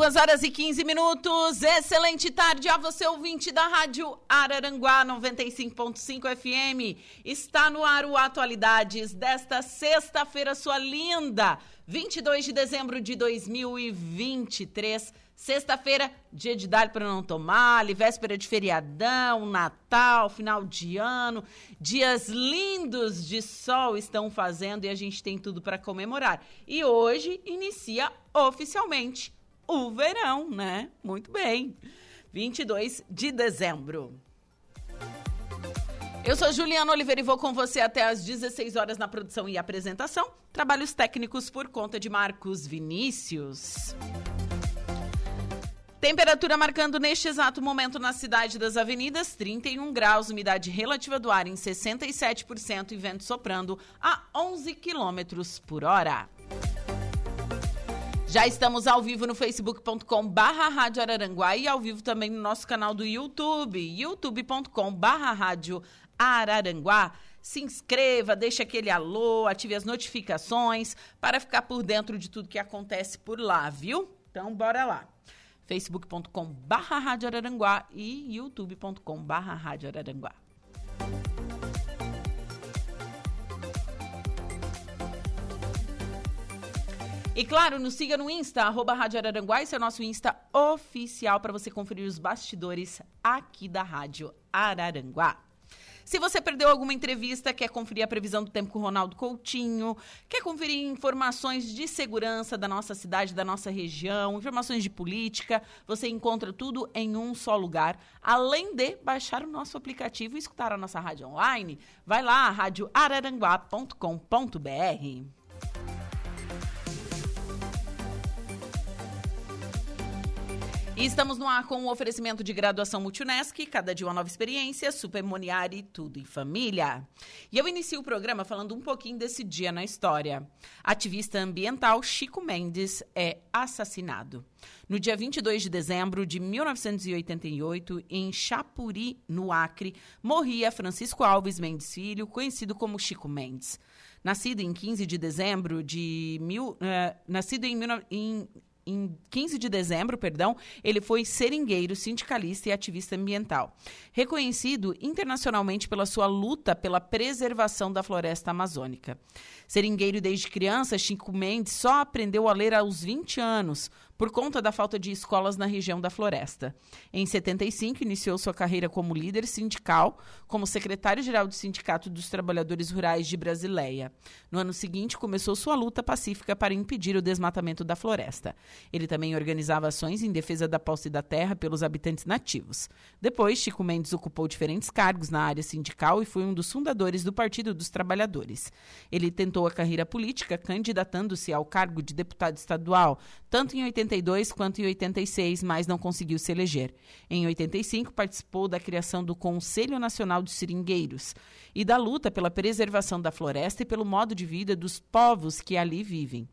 Duas horas e 15 minutos. Excelente tarde a você, ouvinte da Rádio Araranguá 95.5 FM. Está no ar o Atualidades desta sexta-feira, sua linda, 22 de dezembro de 2023. Sexta-feira, dia de dar para não tomar, véspera de feriadão, Natal, final de ano. Dias lindos de sol estão fazendo e a gente tem tudo para comemorar. E hoje inicia oficialmente o verão, né? Muito bem. 22 de dezembro. Eu sou Juliana Oliveira e vou com você até às 16 horas na produção e apresentação. Trabalhos técnicos por conta de Marcos Vinícius. Temperatura marcando neste exato momento na cidade das avenidas, 31 graus, umidade relativa do ar em 67% e vento soprando a 11 quilômetros por hora. Já estamos ao vivo no facebook.com barra Rádio Araranguá e ao vivo também no nosso canal do YouTube, youtube.com barra Rádio Araranguá. Se inscreva, deixe aquele alô, ative as notificações para ficar por dentro de tudo que acontece por lá, viu? Então, bora lá. facebook.com barra Rádio Araranguá e youtube.com barra Rádio Araranguá. E claro, nos siga no Insta, arroba Rádio Araranguá, esse é o nosso Insta oficial para você conferir os bastidores aqui da Rádio Araranguá. Se você perdeu alguma entrevista, quer conferir a previsão do tempo com o Ronaldo Coutinho, quer conferir informações de segurança da nossa cidade, da nossa região, informações de política, você encontra tudo em um só lugar. Além de baixar o nosso aplicativo e escutar a nossa rádio online, vai lá, radioararanguá.com.br. E estamos no ar com o um oferecimento de graduação Multunesc, cada dia uma nova experiência, Supermoniari, tudo em família. E eu inicio o programa falando um pouquinho desse dia na história. Ativista ambiental Chico Mendes é assassinado. No dia 22 de dezembro de 1988, em Chapuri, no Acre, morria Francisco Alves Mendes Filho, conhecido como Chico Mendes. Nascido em 15 de dezembro de mil, uh, nascido em, em em 15 de dezembro, perdão, ele foi seringueiro, sindicalista e ativista ambiental. Reconhecido internacionalmente pela sua luta pela preservação da floresta amazônica. Seringueiro desde criança, Chico Mendes só aprendeu a ler aos 20 anos, por conta da falta de escolas na região da Floresta. Em 75, iniciou sua carreira como líder sindical, como secretário-geral do Sindicato dos Trabalhadores Rurais de Brasileia. No ano seguinte, começou sua luta pacífica para impedir o desmatamento da floresta. Ele também organizava ações em defesa da posse da terra pelos habitantes nativos. Depois, Chico Mendes ocupou diferentes cargos na área sindical e foi um dos fundadores do Partido dos Trabalhadores. Ele tentou a carreira política candidatando-se ao cargo de deputado estadual, tanto em 80 82 quanto em 86, mas não conseguiu se eleger. Em 85, participou da criação do Conselho Nacional dos Seringueiros e da luta pela preservação da floresta e pelo modo de vida dos povos que ali vivem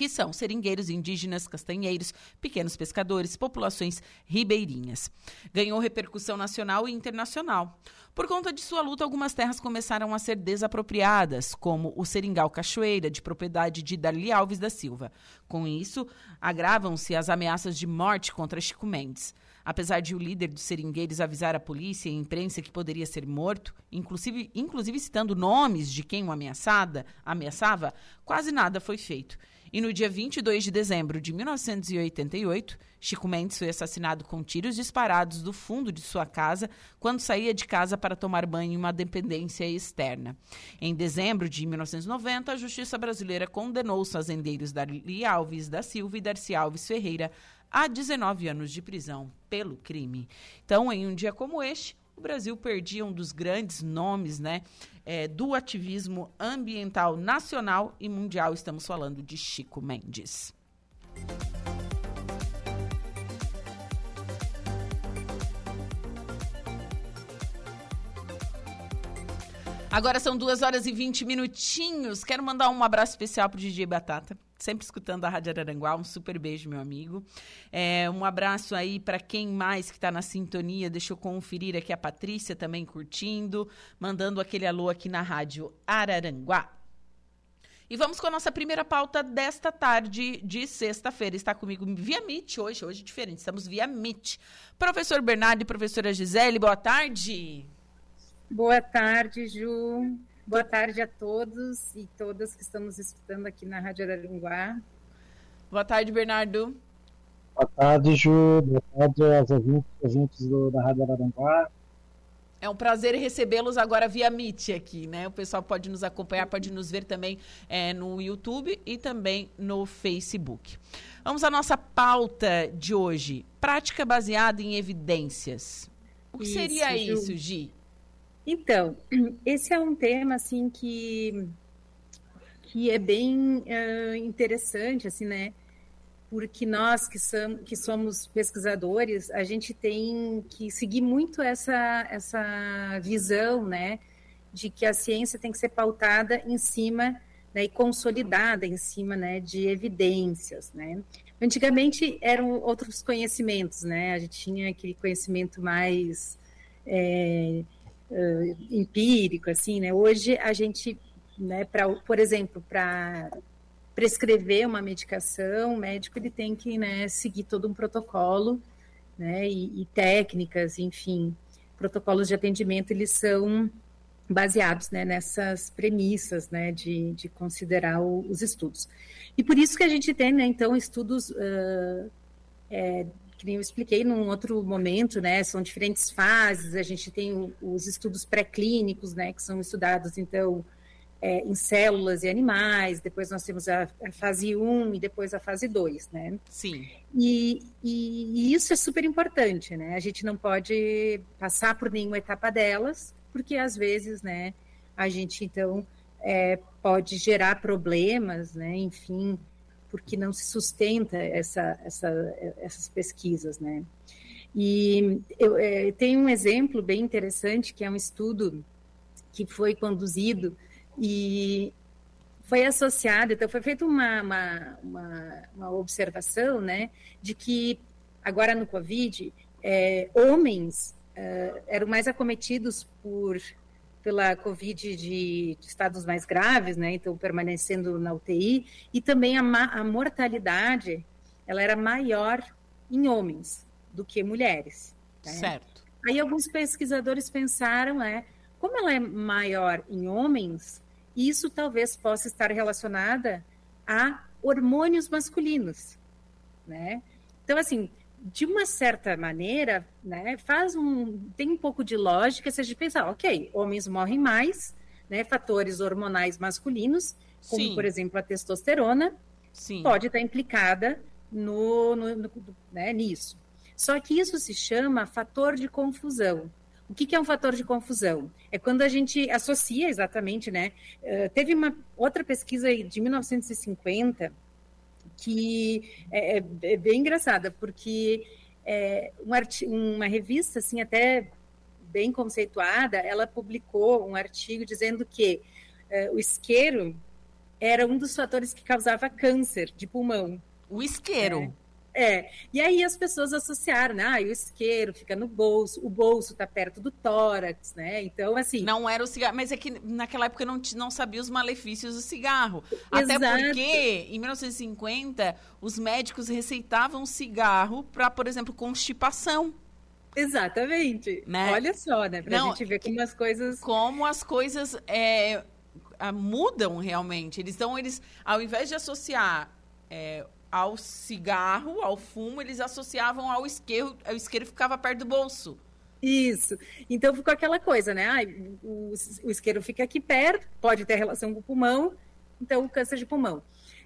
que são seringueiros indígenas, castanheiros, pequenos pescadores, populações ribeirinhas. Ganhou repercussão nacional e internacional. Por conta de sua luta, algumas terras começaram a ser desapropriadas, como o Seringal Cachoeira, de propriedade de Darli Alves da Silva. Com isso, agravam-se as ameaças de morte contra Chico Mendes. Apesar de o líder dos seringueiros avisar a polícia e a imprensa que poderia ser morto, inclusive, inclusive citando nomes de quem o ameaçada, ameaçava, quase nada foi feito. E no dia 22 de dezembro de 1988, Chico Mendes foi assassinado com tiros disparados do fundo de sua casa quando saía de casa para tomar banho em uma dependência externa. Em dezembro de 1990, a justiça brasileira condenou os fazendeiros Darli Alves da Silva e Darcy Alves Ferreira a 19 anos de prisão pelo crime. Então, em um dia como este, o Brasil perdia um dos grandes nomes né, é, do ativismo ambiental nacional e mundial. Estamos falando de Chico Mendes. Agora são duas horas e 20 minutinhos. Quero mandar um abraço especial pro DJ Batata. Sempre escutando a Rádio Araranguá. Um super beijo, meu amigo. É, um abraço aí para quem mais que está na sintonia. Deixa eu conferir aqui a Patrícia também curtindo. Mandando aquele alô aqui na Rádio Araranguá. E vamos com a nossa primeira pauta desta tarde de sexta-feira. Está comigo via Meet hoje, hoje é diferente, estamos via Meet. Professor Bernardo e professora Gisele, boa tarde. Boa tarde, Ju. Boa tarde a todos e todas que estamos escutando aqui na Rádio Araranguá. Boa tarde, Bernardo. Boa tarde, Ju. Boa tarde aos ouvintes, ouvintes do, da Rádio Araranguá. É um prazer recebê-los agora via Meet aqui, né? O pessoal pode nos acompanhar, pode nos ver também é, no YouTube e também no Facebook. Vamos à nossa pauta de hoje. Prática baseada em evidências. O que isso, seria Ju. isso, Gi? Então, esse é um tema assim que que é bem uh, interessante, assim, né? Porque nós que, somos, que somos pesquisadores, a gente tem que seguir muito essa, essa visão, né? De que a ciência tem que ser pautada em cima né, e consolidada em cima né, de evidências. Né? Antigamente eram outros conhecimentos, né? A gente tinha aquele conhecimento mais é, uh, empírico, assim, né? Hoje a gente, né, pra, por exemplo, para prescrever uma medicação, o médico ele tem que né, seguir todo um protocolo, né, e, e técnicas, enfim, protocolos de atendimento eles são baseados né, nessas premissas né, de, de considerar o, os estudos. E por isso que a gente tem, né, então, estudos uh, é, que nem eu expliquei num outro momento, né? São diferentes fases. A gente tem os estudos pré-clínicos, né? Que são estudados, então, é, em células e animais. Depois nós temos a, a, fase 1 e depois a fase 2, né? Sim. E, e, e isso é super importante, né? A gente não pode passar por nenhuma etapa delas, porque às vezes, né? A gente, então, é, pode gerar problemas, né? Enfim, porque não se sustenta essa, essa, essas pesquisas, né? E eu é, tenho um exemplo bem interessante que é um estudo que foi conduzido e foi associado, então foi feita uma, uma, uma, uma observação, né, de que agora no Covid, é, homens é, eram mais acometidos por pela Covid de, de, estados mais graves, né? Então, permanecendo na UTI. E também a, a, mortalidade, ela era maior em homens do que mulheres. Né? Certo. Aí alguns pesquisadores pensaram, é, como ela é maior em homens, isso talvez possa estar relacionada a hormônios masculinos, né? Então, assim, de uma certa maneira, né, faz um tem um pouco de lógica se a gente pensar, ok, homens morrem mais, né, fatores hormonais masculinos, como Sim. por exemplo a testosterona, Sim. pode estar implicada no, no, no né, nisso. Só que isso se chama fator de confusão. O que, que, é um fator de confusão? É quando a gente associa exatamente, né? Uh, teve uma outra pesquisa de 1950 que é, é, é bem engraçada, porque é, um uma revista, assim, até bem conceituada, ela publicou um artigo dizendo que é, o isqueiro era um dos fatores que causava câncer de pulmão. O isqueiro? É, e aí as pessoas associaram, né? Ah, o isqueiro fica no bolso, o bolso tá perto do tórax, né? Então, assim. Não era o cigarro, mas é que naquela época não, não sabia os malefícios do cigarro. Exato. Até porque, em 1950, os médicos receitavam cigarro para, por exemplo, constipação. Exatamente. Né? Olha só, né? Pra não, gente ver como as coisas. Como as coisas é, mudam realmente. Eles, então, eles, ao invés de associar. É, ao cigarro, ao fumo, eles associavam ao isqueiro, o isqueiro ficava perto do bolso. Isso. Então ficou aquela coisa, né? Ah, o, o isqueiro fica aqui perto, pode ter relação com o pulmão, então câncer de pulmão.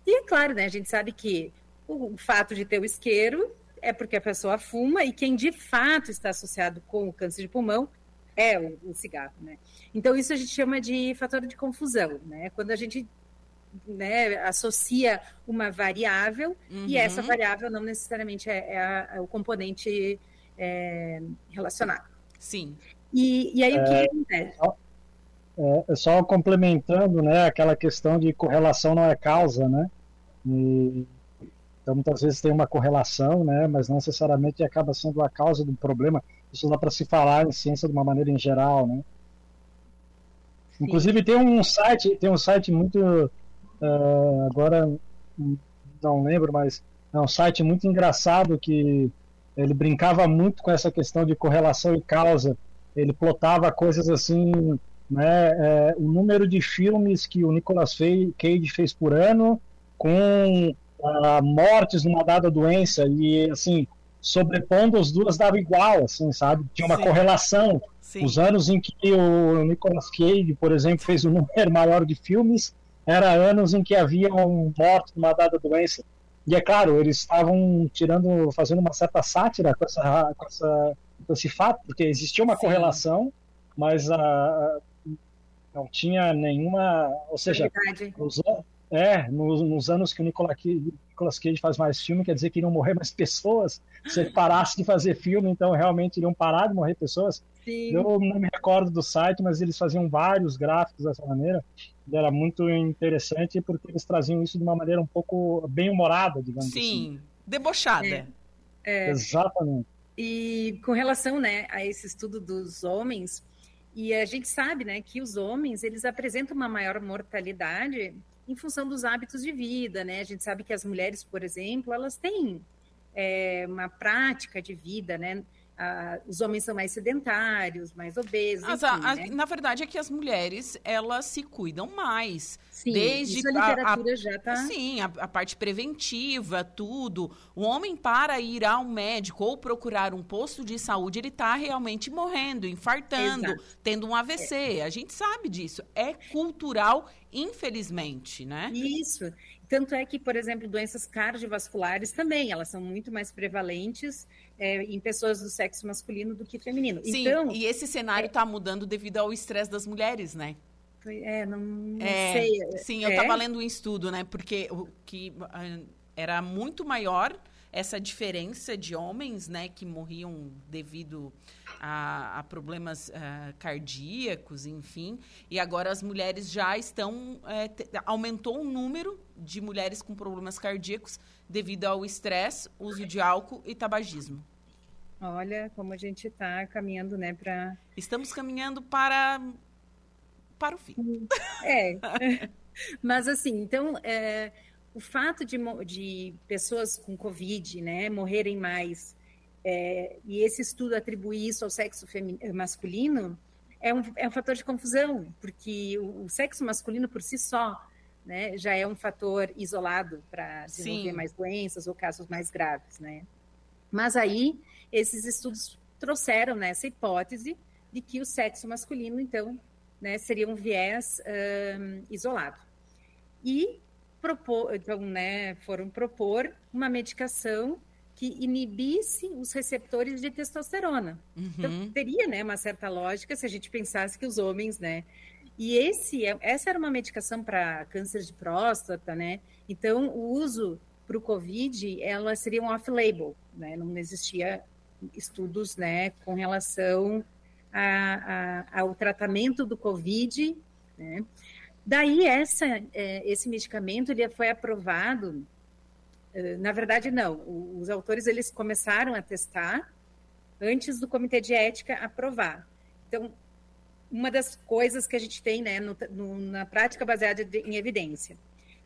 E é claro, né? A gente sabe que o, fato de ter o isqueiro é porque a pessoa fuma e quem de fato está associado com o câncer de pulmão é o, o cigarro, né? Então isso a gente chama de fator de confusão, né? Quando a gente né, associa uma variável uhum. e essa variável não necessariamente é, é, a, é o componente é, relacionado. Sim. E, e aí o que é, acontece? é, é, só complementando, né, aquela questão de correlação não é causa, né? E, então muitas vezes tem uma correlação, né, mas não necessariamente acaba sendo a causa do problema. Isso dá para se falar em ciência de uma maneira em geral, né? Sim. Inclusive tem um site, tem um site muito uh, agora não lembro, mas é um site muito engraçado que ele brincava muito com essa questão de correlação e causa. Ele plotava coisas assim, né, é, o número de filmes que o Nicolas Cage fez por ano com uh, mortes numa dada doença e assim sobrepondo as duas dava igual, assim, sabe? Tinha uma Sim. correlação. Sim. Os anos em que o Nicolas Cage, por exemplo, fez um número maior de filmes, era anos em que havia um morto numa dada doença. E é claro, eles estavam tirando, fazendo uma certa sátira com, essa, com, essa, com esse fato, porque existia uma Sim. correlação, mas a, não tinha nenhuma. Ou seja, os, é, nos, nos, anos que o Nicolas Cage, Nicolas Cage faz mais filme, quer dizer que iriam morrer mais pessoas. Se ele parasse de fazer filme, então realmente iriam parar de morrer pessoas. Sim. Eu não me recordo do site, mas eles faziam vários gráficos dessa maneira. Era muito interessante porque eles traziam isso de uma maneira um pouco bem humorada, digamos Sim, assim. Sim, debochada. É. É. Exatamente. E com relação né, a esse estudo dos homens, e a gente sabe né, que os homens eles apresentam uma maior mortalidade em função dos hábitos de vida, né? A gente sabe que as mulheres, por exemplo, elas têm é, uma prática de vida, né? Ah, os homens são mais sedentários, mais obesos. Mas, enfim, a, né? Na verdade é que as mulheres elas se cuidam mais. Sim, desde isso a literatura a, já está. Sim, a, a, parte preventiva, tudo. O homem para ir ao médico ou procurar um posto de saúde, ele está realmente morrendo, infartando, Exato. tendo um AVC. É. A gente sabe disso. É cultural, infelizmente, né? Isso. Tanto é que, por exemplo, doenças cardiovasculares também, elas são muito mais prevalentes é, em pessoas do sexo masculino do que feminino. Sim, então, e esse cenário está é... mudando devido ao estresse das mulheres, né? É, não, não é, sei. Sim, eu estava é? lendo um estudo, né? Porque o que ah, era muito maior essa diferença de homens, né, que morriam devido a, a problemas uh, cardíacos, enfim, e agora as mulheres já estão é, te, aumentou o número de mulheres com problemas cardíacos devido ao estresse, uso de álcool e tabagismo. Olha como a gente está caminhando, né, para. Estamos caminhando para para o fim. É. Mas assim, então é, o fato de, de pessoas com Covid, né, morrerem mais é, e esse estudo atribuir isso ao sexo masculino é um, é um fator de confusão, porque o, o sexo masculino por si só né, já é um fator isolado para desenvolver Sim. mais doenças ou casos mais graves, né? Mas aí esses estudos trouxeram né, hipótese de que o sexo masculino, então, né, seria um viés um, isolado. E propor, então, né, foram propor uma medicação que inibisse os receptores de testosterona. Uhum. Então, teria né, uma certa lógica se a gente pensasse que os homens, né, e esse, é, essa era uma medicação para câncer de próstata, né? Então, o uso para o COVID, ela seria um off-label, né? Não existia estudos, né, com relação a, a, ao tratamento do COVID, né? Daí, essa, é, esse medicamento ele foi aprovado, é, na verdade, não, os autores eles começaram a testar antes do Comitê de Ética aprovar. Então, uma das coisas que a gente tem né, no, no, na prática baseada em evidência.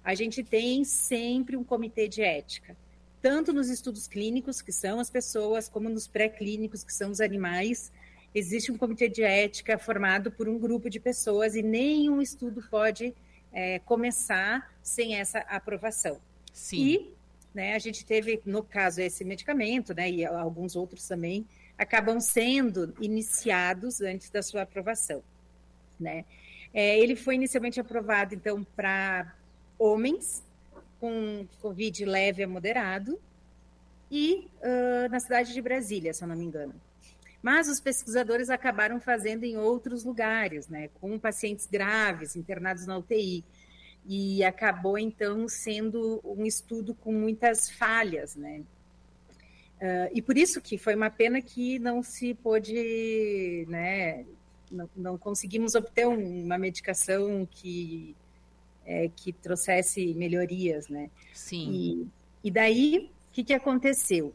A gente tem sempre um comitê de ética, tanto nos estudos clínicos, que são as pessoas, como nos pré-clínicos, que são os animais. Existe um comitê de ética formado por um grupo de pessoas e nenhum estudo pode é, começar sem essa aprovação. Sim. E né, a gente teve, no caso, esse medicamento, né, e alguns outros também, acabam sendo iniciados antes da sua aprovação. Né? É, ele foi inicialmente aprovado, então, para homens com Covid leve a moderado e uh, na cidade de Brasília, se eu não me engano. Mas os pesquisadores acabaram fazendo em outros lugares, né, com pacientes graves, internados na UTI. E acabou, então, sendo um estudo com muitas falhas, né? Uh, e por isso que foi uma pena que não se pôde né, não, não conseguimos obter uma medicação que, é, que trouxesse melhorias, né? Sim. E, e daí, o que, que aconteceu?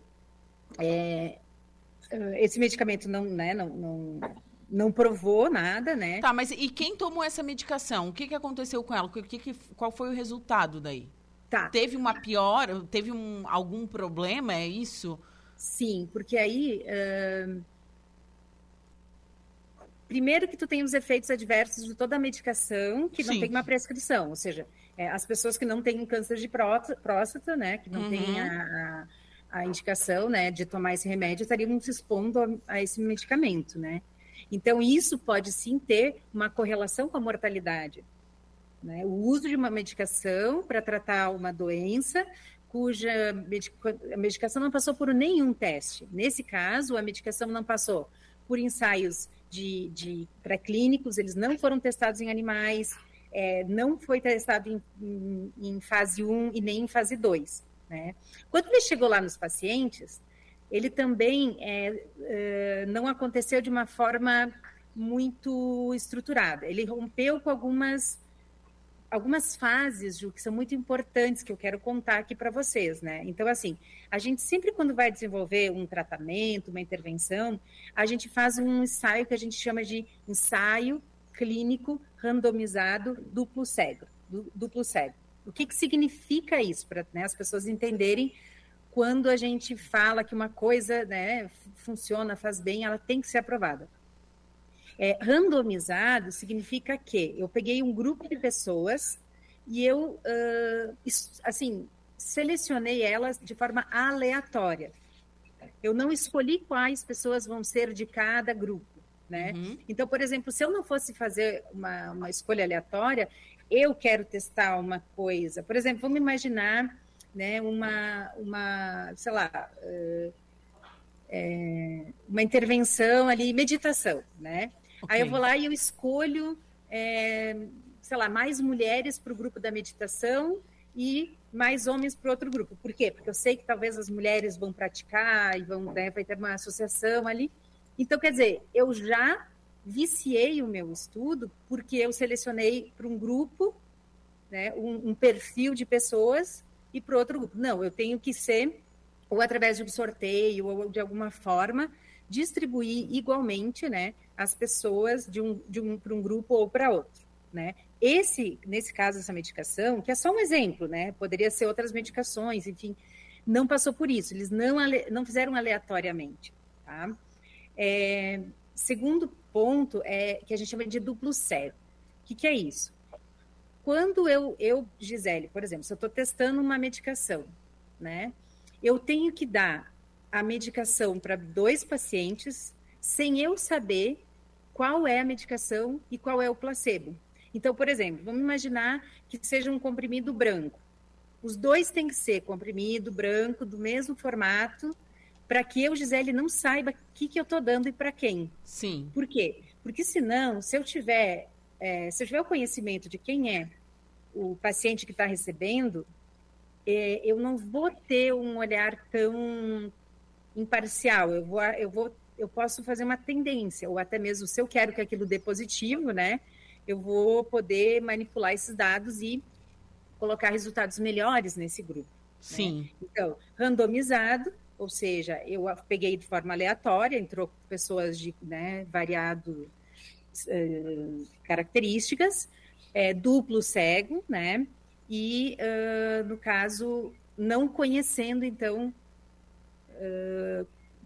É, esse medicamento não, né, não, não, não provou nada, né? Tá, mas e quem tomou essa medicação? O que, que aconteceu com ela? O que, que, qual foi o resultado daí? Tá. Teve uma pior? Teve um, algum problema? É isso? Sim, porque aí. Uh... Primeiro que tu tem os efeitos adversos de toda a medicação que não Sim. tem uma prescrição, ou seja, é, as pessoas que não têm câncer de próstata, né, que não uhum. têm a, a, a, indicação, né, de tomar esse remédio, estariam se expondo a, a esse medicamento, né. Então, isso pode sim ter uma correlação com a mortalidade. Né? O uso de uma medicação para tratar uma doença cuja a medicação não passou por nenhum teste. Nesse caso, a medicação não passou por ensaios de, de pré-clínicos, eles não foram testados em animais, é, não foi testado em, em, em, fase 1 e nem em fase 2. Né? Quando ele chegou lá nos pacientes, ele também é, é, não aconteceu de uma forma muito estruturada. Ele rompeu com algumas algumas fases, Ju, que são muito importantes que eu quero contar aqui para vocês, né? Então, assim, a gente sempre quando vai desenvolver um tratamento, uma intervenção, a gente faz um ensaio que a gente chama de ensaio clínico randomizado duplo cego, duplo cego. O que, que significa isso para né, as pessoas entenderem quando a gente fala que uma coisa né, funciona, faz bem, ela tem que ser aprovada. É, randomizado significa que eu peguei um grupo de pessoas e eu, uh, assim, selecionei elas de forma aleatória. Eu não escolhi quais pessoas vão ser de cada grupo, né? Uhum. Então, por exemplo, se eu não fosse fazer uma, uma escolha aleatória, eu quero testar uma coisa. Por exemplo, vamos imaginar, né, uma, uma sei lá, uh, é, uma intervenção ali, meditação, né? Okay. Aí eu vou lá e eu escolho, é, sei lá, mais mulheres para o grupo da meditação e mais homens para outro grupo. Por quê? Porque eu sei que talvez as mulheres vão praticar e vão, né, vai ter uma associação ali. Então, quer dizer, eu já viciei o meu estudo porque eu selecionei para um grupo, né, um, um perfil de pessoas e para outro grupo. Não, eu tenho que ser, ou através de um sorteio, ou de alguma forma, distribuir igualmente, né, as pessoas de um, de um para um grupo ou para outro, né? Esse, nesse caso, essa medicação, que é só um exemplo, né? Poderia ser outras medicações, enfim, não passou por isso. Eles não, não fizeram aleatoriamente, tá? É, segundo ponto é que a gente chama de duplo cego. O que, que é isso? Quando eu, eu, Gisele, por exemplo, se eu estou testando uma medicação, né? Eu tenho que dar a medicação para dois pacientes sem eu saber qual é a medicação e qual é o placebo. Então, por exemplo, vamos imaginar que seja um comprimido branco. Os dois têm que ser comprimido branco, do mesmo formato, para que eu, Gisele, não saiba o que, que eu estou dando e para quem. Sim. Por quê? Porque senão, se eu tiver, é, se eu tiver o conhecimento de quem é o paciente que está recebendo, é, eu não vou ter um olhar tão imparcial. Eu vou, eu vou, eu posso fazer uma tendência, ou até mesmo se eu quero que aquilo dê positivo, né? Eu vou poder manipular esses dados e colocar resultados melhores nesse grupo. Né? Sim. Né? Então, randomizado, ou seja, eu peguei de forma aleatória, entrou pessoas de né, variado uh, características, é, duplo cego, né? E, uh, no caso, não conhecendo, então,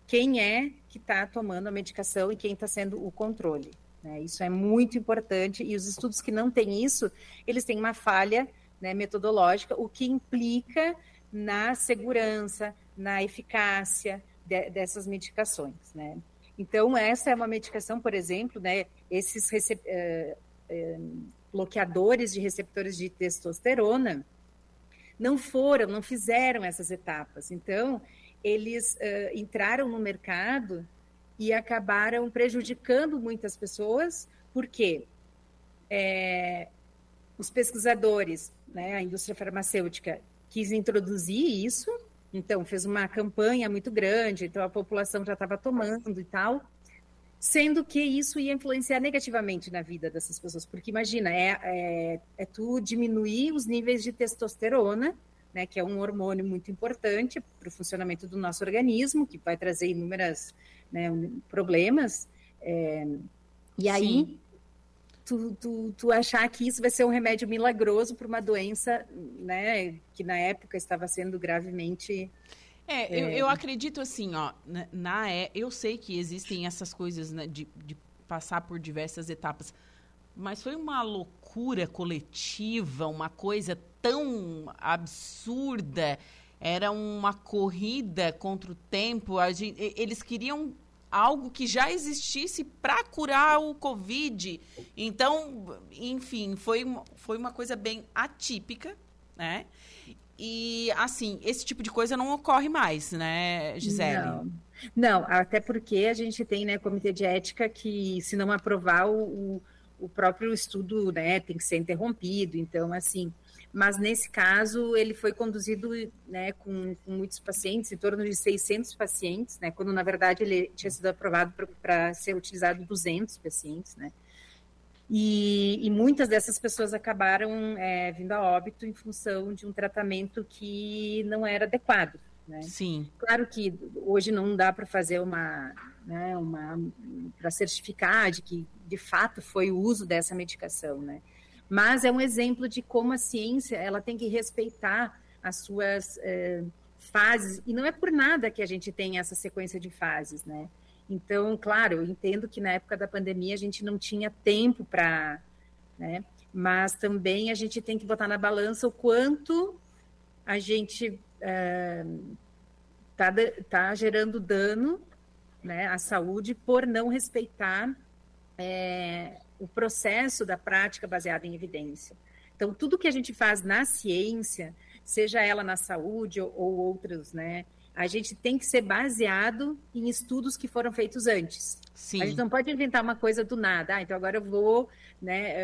quem é que está tomando a medicação e quem está sendo o controle. Né? Isso é muito importante e os estudos que não têm isso, eles têm uma falha né, metodológica, o que implica na segurança, na eficácia de, dessas medicações, né? Então, essa é uma medicação, por exemplo, né, esses bloqueadores de receptores de testosterona não foram, não fizeram essas etapas. Então, eles uh, entraram no mercado e acabaram prejudicando muitas pessoas, porque é, os pesquisadores, né, a indústria farmacêutica, quis introduzir isso, então fez uma campanha muito grande, então a população já estava tomando e tal, sendo que isso ia influenciar negativamente na vida dessas pessoas, porque imagina, é, é, é tu diminuir os níveis de testosterona, né, que é um hormônio muito importante para o funcionamento do nosso organismo, que vai trazer inúmeros né, problemas, é, e aí tu, tu, tu, achar que isso vai ser um remédio milagroso para uma doença, né, que na época estava sendo gravemente é, eu, eu, acredito assim, ó, na, na, é, eu sei que existem essas coisas né, de, de passar por diversas etapas, mas foi uma loucura coletiva, uma coisa tão absurda. Era uma corrida contra o tempo. Gente, eles queriam algo que já existisse para curar o Covid. Então, enfim, foi, foi uma coisa bem atípica, né? E, assim, esse tipo de coisa não ocorre mais, né, Gisele? Não, não até porque a gente tem, né, comitê de ética que, se não aprovar, o, o próprio estudo, né, tem que ser interrompido. Então, assim, mas nesse caso ele foi conduzido né, com, com, muitos pacientes, em torno de 600 pacientes, né, quando na verdade ele tinha sido aprovado para ser utilizado 200 pacientes, né, e, e muitas dessas pessoas acabaram é, vindo a óbito em função de um tratamento que não era adequado. Né? Sim. Claro que hoje não dá para fazer uma, né, uma para certificar de que de fato foi o uso dessa medicação, né? Mas é um exemplo de como a ciência ela tem que respeitar as suas é, fases e não é por nada que a gente tem essa sequência de fases, né? Então, claro, eu entendo que na época da pandemia a gente não tinha tempo para, né? Mas também a gente tem que botar na balança o quanto a gente está é, tá gerando dano né, à saúde por não respeitar é, o processo da prática baseada em evidência. Então, tudo que a gente faz na ciência, seja ela na saúde ou, ou outros, né, a gente tem que ser baseado em estudos que foram feitos antes. Sim. A gente não pode inventar uma coisa do nada. Ah, então agora eu vou, né,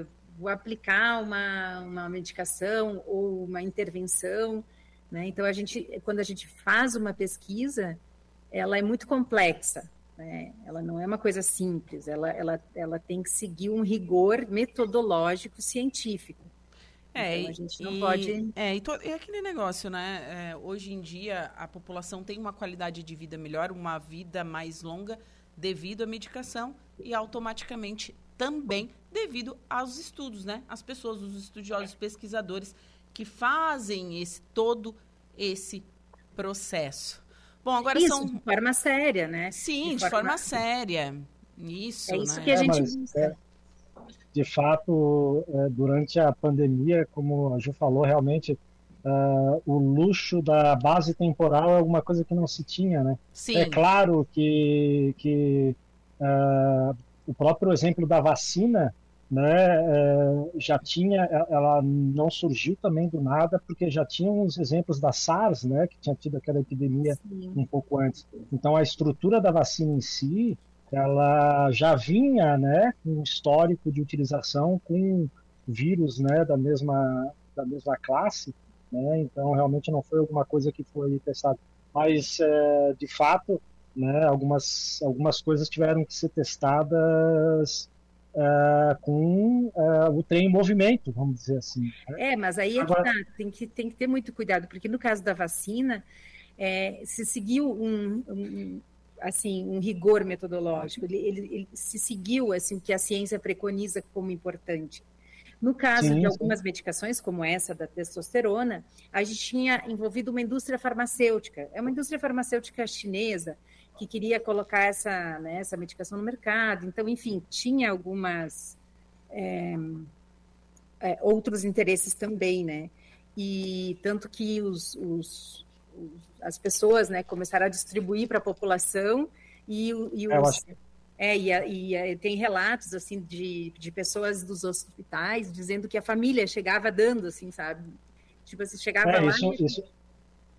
uh, vou aplicar uma, uma medicação ou uma intervenção. Né? Então a gente, quando a gente faz uma pesquisa, ela é muito complexa. Né? Ela não é uma coisa simples. Ela, ela, ela tem que seguir um rigor metodológico científico. É, então, a gente não e, pode. É, e to, aquele negócio, né? É, hoje em dia a população tem uma qualidade de vida melhor, uma vida mais longa devido à medicação e automaticamente também devido aos estudos, né? As pessoas, os estudiosos, os pesquisadores que fazem esse todo esse processo. Bom, agora isso, são de forma séria, né? Sim, de, de forma... forma... séria. Isso, é isso né? que a gente é, busca. É de fato, é, durante a pandemia, como a Ju falou, realmente Uh, o luxo da base temporal é alguma coisa que não se tinha, né? Sim. É claro que, que uh, o próprio exemplo da vacina, né, uh, já tinha, ela não surgiu também do nada, porque já tinha uns exemplos da SARS, né, que tinha tido aquela epidemia Sim. um pouco antes. Então a estrutura da vacina em si, ela já vinha né, com um histórico de utilização com vírus né, da, mesma, da mesma classe, né, então realmente não foi alguma coisa que foi testada. Mas, é, de fato, né, algumas, algumas coisas tiveram que ser testadas é, com é, o trem em movimento, vamos dizer assim. Né? É, mas aí é Agora... que tá, tem, que, tem que ter muito cuidado, porque no caso da vacina, é, se seguiu um, um, assim um rigor metodológico. Ele, ele, ele, se seguiu assim o que a ciência preconiza como importante. No caso sim, de algumas sim. medicações, como essa da testosterona, a gente tinha envolvido uma indústria farmacêutica. É uma indústria farmacêutica chinesa que queria colocar essa, né, essa medicação no mercado. Então, enfim, tinha algumas é, é, outros interesses também, né? E tanto que os, os as pessoas né, começaram a distribuir para a população e, e os, é, e, e, e, tem relatos assim de, de pessoas dos hospitais dizendo que a família chegava dando, assim, sabe? Tipo, assim, chegava é, lá. Isso, e... isso,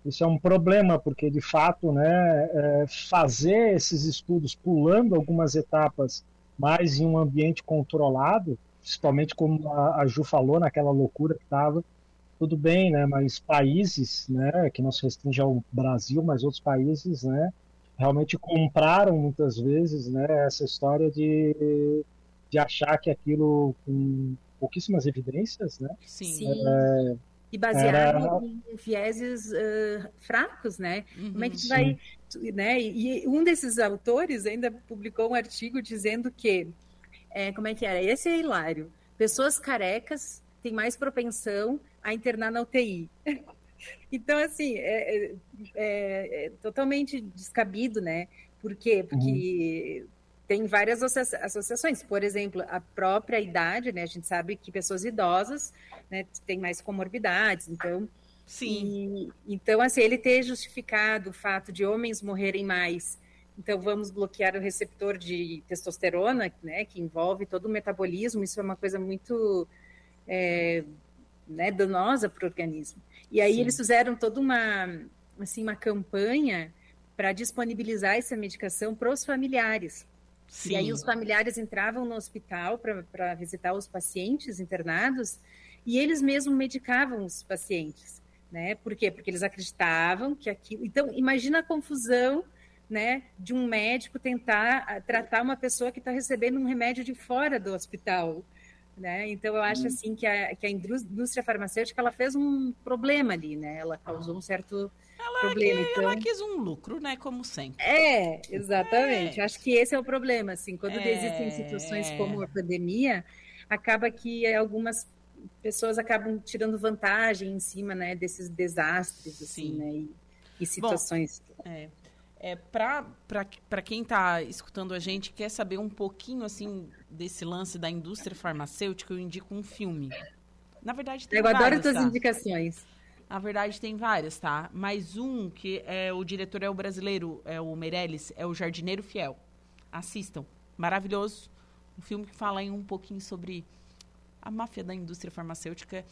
isso, é um problema, porque de fato, né, é, fazer esses estudos pulando algumas etapas mais em um ambiente controlado, principalmente como a, a Ju falou, naquela loucura que estava, tudo bem, né? Mas países, né, que não se restringe ao Brasil, mas outros países, né, realmente compraram muitas vezes né, essa história de, de achar que aquilo com pouquíssimas evidências, né? Sim. É, e baseado era... em vieses uh, fracos, né? Uhum, Como é que tu vai, né? E um desses autores ainda publicou um artigo dizendo que, é, como é que era? Esse é hilário. Pessoas carecas têm mais propensão a internar na UTI. Então, assim, é, é, é, é, totalmente descabido, né? Por quê? Porque uhum. Tem várias associações. Por exemplo, a própria idade, né? A gente sabe que pessoas idosas né, têm mais comorbidades, então... Sim. E, então, assim, ele ter justificado o fato de homens morrerem mais então, vamos bloquear o receptor de testosterona, né, que envolve todo o metabolismo. Isso é uma coisa muito é, né, danosa para o organismo. E aí Sim. eles fizeram toda uma, assim, uma campanha para disponibilizar essa medicação para os familiares. Sim. E aí os familiares entravam no hospital para visitar os pacientes internados e eles mesmos medicavam os pacientes, né? Por quê? Porque eles acreditavam que aquilo... Então, imagina a confusão né, de um médico tentar ah, tratar uma pessoa que está recebendo um remédio de fora do hospital. Né? Então eu acho hum. assim que a, que a indústria farmacêutica ela fez um problema ali, né? Ela causou um certo ela problema. Que, então... Ela quis um lucro, né? Como sempre. É, exatamente. É. Acho que esse é o problema, assim, quando é... existem situações como a pandemia, acaba que algumas pessoas acabam tirando vantagem em cima, né, desses desastres, assim, Sim. né, e, e situações. Bom, é. É, para quem está escutando a gente, quer saber um pouquinho assim desse lance da indústria farmacêutica, eu indico um filme. Na verdade, tem eu vários. Eu adoro suas tá? indicações. Na verdade, tem vários, tá? Mas um que é o diretor é o brasileiro, é o Meirelles, é o Jardineiro Fiel. Assistam. Maravilhoso. Um filme que fala aí um pouquinho sobre a máfia da indústria farmacêutica.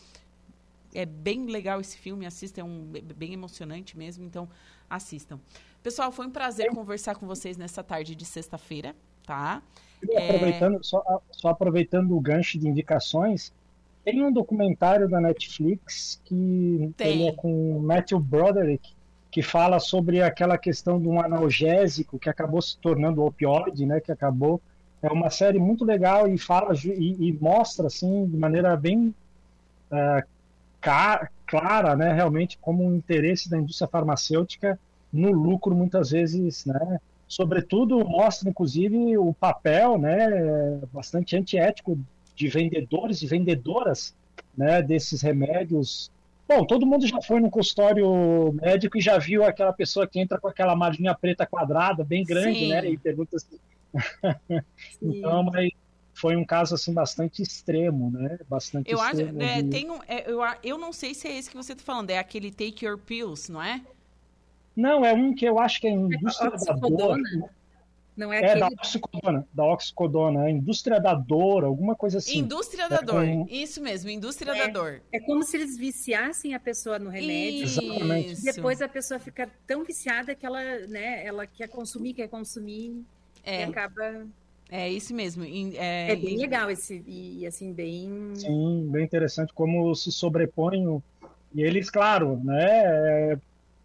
É bem legal esse filme, assistam, é um, bem emocionante mesmo, então assistam. Pessoal, foi um prazer conversar com vocês nessa tarde de sexta-feira, tá? Aproveitando, é... só, só, aproveitando o gancho de indicações, tem um documentário da Netflix que ele é com Matthew Broderick, que fala sobre aquela questão de um analgésico que acabou se tornando opioide, né? Que acabou é uma série muito legal e fala e, e mostra assim de maneira bem uh, clara, né? Realmente como um interesse da indústria farmacêutica no lucro muitas vezes, né? Sobretudo mostra inclusive o papel, né, bastante antiético de vendedores e vendedoras, né, desses remédios. Bom, todo mundo já foi no consultório médico e já viu aquela pessoa que entra com aquela malinha preta quadrada, bem grande, Sim. né, e pergunta assim. então, mas foi um caso assim bastante extremo, né? Bastante eu extremo. Acho, é, tem um, é, eu, eu não sei se é esse que você está falando, é aquele Take Your Pills, não é? Não, é um que eu acho que é a indústria da dor. Não é, é da oxicodona, da oxicodona, a indústria da dor, alguma coisa assim. Indústria da é dor, com... isso mesmo, indústria é, da dor. É como se eles viciassem a pessoa no remédio. Isso. Exatamente. E depois a pessoa fica tão viciada que ela, né, ela quer consumir, quer consumir é. e acaba... É isso mesmo. É, é bem legal esse, e assim, bem... Sim, bem interessante como se sobrepõem... E eles, claro, né,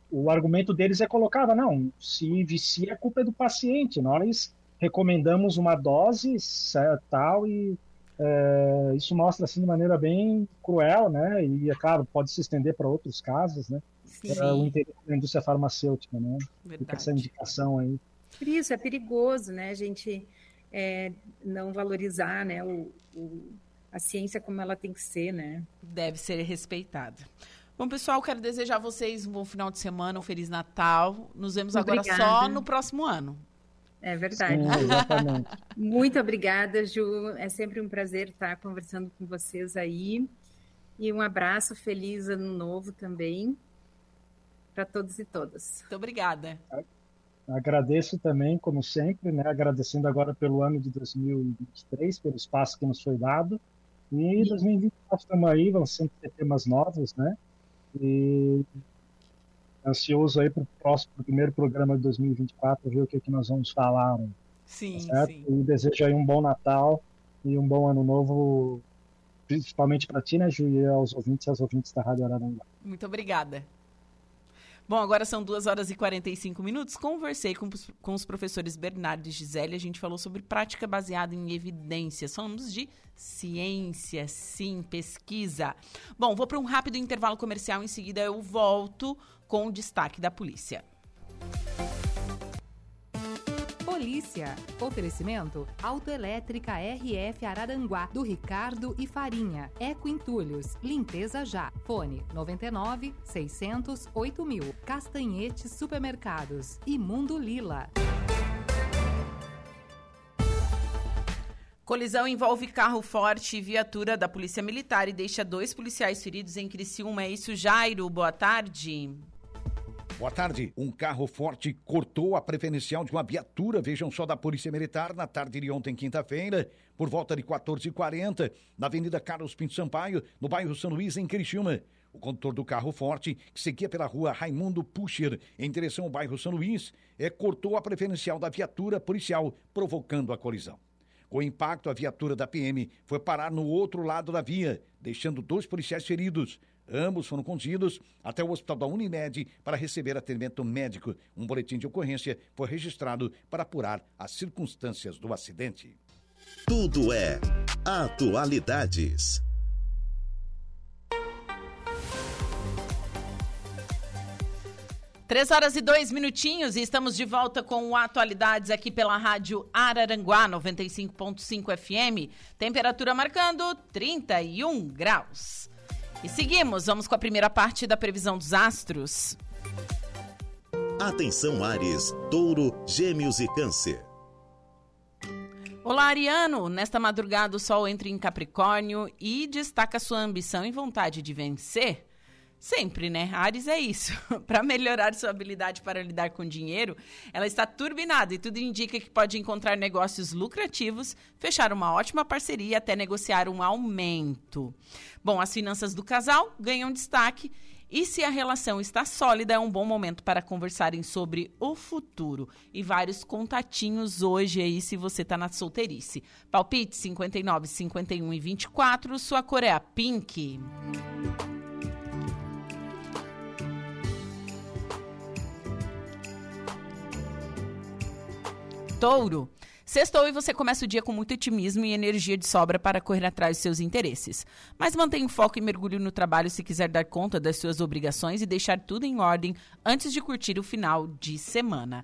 o argumento deles é colocado, não, se vicia, a culpa é do paciente, nós recomendamos uma dose tal e é, isso mostra assim de maneira bem cruel, né? E é claro, pode se estender para outros casos, né? É, o interesse da indústria farmacêutica, né? Verdade. Fica essa indicação aí. Por isso é perigoso, né? A gente é, não valorizar, né? O, o, a ciência como ela tem que ser, né? Deve ser respeitada. Bom, pessoal, quero desejar a vocês um bom final de semana, um Feliz Natal. Nos vemos obrigada. agora só no próximo ano. É verdade. Sim, Muito obrigada, Ju. É sempre um prazer estar conversando com vocês aí. E um abraço, feliz ano novo também para todos e todas. Muito obrigada. Agradeço também, como sempre, né? agradecendo agora pelo ano de 2023, pelo espaço que nos foi dado. E 2024 estamos aí, vão sempre ter temas novos, né? E ansioso aí para o próximo, pro primeiro programa de 2024, ver o que, que nós vamos falar. Né? Sim, certo? sim. E desejo aí um bom Natal e um bom ano novo, principalmente para ti, né, Ju, e aos ouvintes e às ouvintes da Rádio Araranguá. Muito obrigada. Bom, agora são 2 horas e 45 minutos. Conversei com, com os professores Bernardo e Gisele. A gente falou sobre prática baseada em evidências. Falamos de ciência, sim, pesquisa. Bom, vou para um rápido intervalo comercial. Em seguida, eu volto com o destaque da polícia. Polícia. Oferecimento Autoelétrica RF Araranguá, do Ricardo e Farinha. Eco Entulhos. Limpeza já. Fone 99 600 8000. Castanhetes Supermercados. E Mundo Lila. Colisão envolve carro forte e viatura da Polícia Militar e deixa dois policiais feridos em Criciúma. É isso, Jairo. Boa tarde. Boa tarde. Um carro forte cortou a preferencial de uma viatura, vejam só, da Polícia Militar na tarde de ontem, quinta-feira, por volta de 14h40, na Avenida Carlos Pinto Sampaio, no bairro São Luís, em Criciúma. O condutor do carro forte, que seguia pela rua Raimundo Puscher, em direção ao bairro São Luís, é, cortou a preferencial da viatura policial, provocando a colisão. Com o impacto, a viatura da PM foi parar no outro lado da via, deixando dois policiais feridos. Ambos foram conduzidos até o hospital da Unimed para receber atendimento médico. Um boletim de ocorrência foi registrado para apurar as circunstâncias do acidente. Tudo é atualidades. Três horas e dois minutinhos e estamos de volta com o Atualidades aqui pela Rádio Araranguá 95.5 FM. Temperatura marcando 31 graus. E seguimos, vamos com a primeira parte da previsão dos astros. Atenção Ares, Touro, Gêmeos e Câncer. Olá, Ariano! Nesta madrugada o Sol entra em Capricórnio e destaca sua ambição e vontade de vencer Sempre, né? Ares é isso. para melhorar sua habilidade para lidar com dinheiro, ela está turbinada e tudo indica que pode encontrar negócios lucrativos, fechar uma ótima parceria até negociar um aumento. Bom, as finanças do casal ganham destaque e se a relação está sólida, é um bom momento para conversarem sobre o futuro. E vários contatinhos hoje aí, se você está na solteirice. Palpite 59, 51 e 24, sua cor é a pink. Touro. Sextou e você começa o dia com muito otimismo e energia de sobra para correr atrás dos seus interesses. Mas mantenha o foco e mergulhe no trabalho se quiser dar conta das suas obrigações e deixar tudo em ordem antes de curtir o final de semana.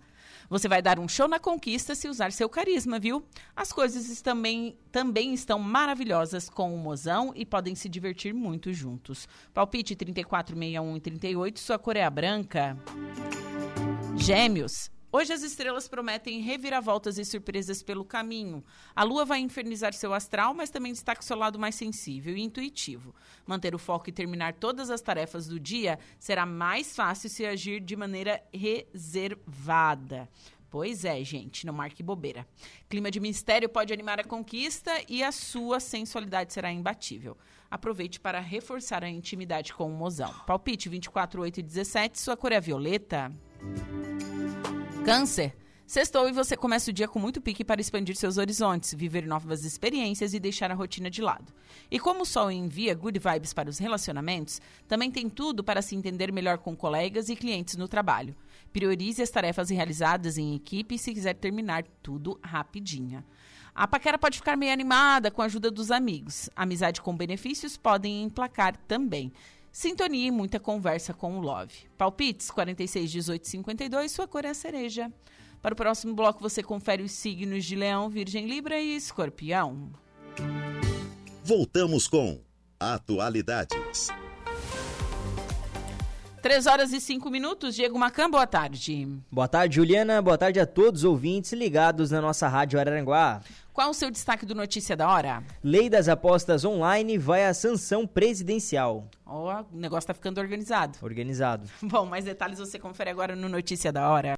Você vai dar um show na conquista se usar seu carisma, viu? As coisas também, também estão maravilhosas com o mozão e podem se divertir muito juntos. Palpite 34, 61 e 38, sua cor é a branca. Gêmeos. Hoje as estrelas prometem reviravoltas e surpresas pelo caminho. A lua vai infernizar seu astral, mas também destaca seu lado mais sensível e intuitivo. Manter o foco e terminar todas as tarefas do dia será mais fácil se agir de maneira reservada. Pois é, gente, não marque bobeira. Clima de mistério pode animar a conquista e a sua sensualidade será imbatível. Aproveite para reforçar a intimidade com o mozão. Palpite 24, 8 e 17, sua cor é violeta. Câncer. Sextou e você começa o dia com muito pique para expandir seus horizontes, viver novas experiências e deixar a rotina de lado. E como o Sol envia good vibes para os relacionamentos, também tem tudo para se entender melhor com colegas e clientes no trabalho. Priorize as tarefas realizadas em equipe se quiser terminar tudo rapidinho. A paquera pode ficar meio animada com a ajuda dos amigos. Amizade com benefícios podem emplacar também. Sintonia e muita conversa com o Love. Palpites 46 18 52, sua cor é a cereja. Para o próximo bloco você confere os signos de Leão, Virgem, Libra e Escorpião. Voltamos com Atualidades. 3 horas e 5 minutos. Diego Macan, boa tarde. Boa tarde, Juliana. Boa tarde a todos os ouvintes ligados na nossa Rádio Araranguá. Qual o seu destaque do Notícia da Hora? Lei das apostas online vai à sanção presidencial. Ó, oh, o negócio tá ficando organizado. Organizado. Bom, mais detalhes você confere agora no Notícia da Hora.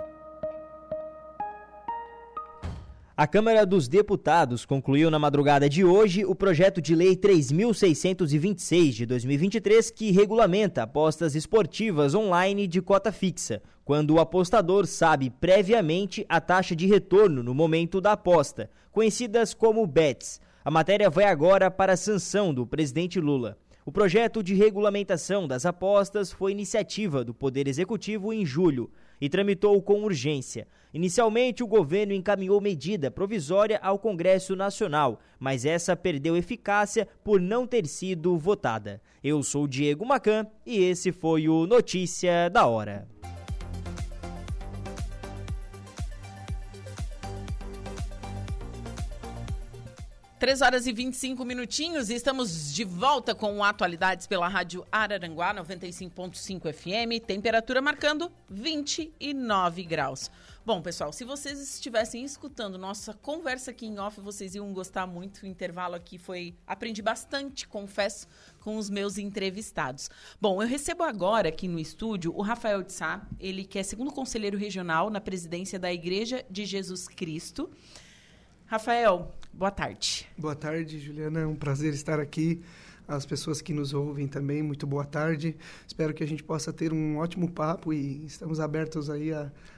A Câmara dos Deputados concluiu na madrugada de hoje o projeto de lei 3626 de 2023 que regulamenta apostas esportivas online de cota fixa, quando o apostador sabe previamente a taxa de retorno no momento da aposta, conhecidas como bets. A matéria vai agora para a sanção do presidente Lula. O projeto de regulamentação das apostas foi iniciativa do Poder Executivo em julho e tramitou com urgência. Inicialmente, o governo encaminhou medida provisória ao Congresso Nacional, mas essa perdeu eficácia por não ter sido votada. Eu sou Diego Macan e esse foi o Notícia da Hora. Três horas e 25 minutinhos e estamos de volta com atualidades pela Rádio Araranguá 95.5 FM, temperatura marcando 29 graus. Bom, pessoal, se vocês estivessem escutando nossa conversa aqui em off, vocês iam gostar muito. O intervalo aqui foi. Aprendi bastante, confesso, com os meus entrevistados. Bom, eu recebo agora aqui no estúdio o Rafael de Sá, ele que é segundo conselheiro regional na presidência da Igreja de Jesus Cristo. Rafael, boa tarde. Boa tarde, Juliana. É um prazer estar aqui. As pessoas que nos ouvem também, muito boa tarde. Espero que a gente possa ter um ótimo papo e estamos abertos aí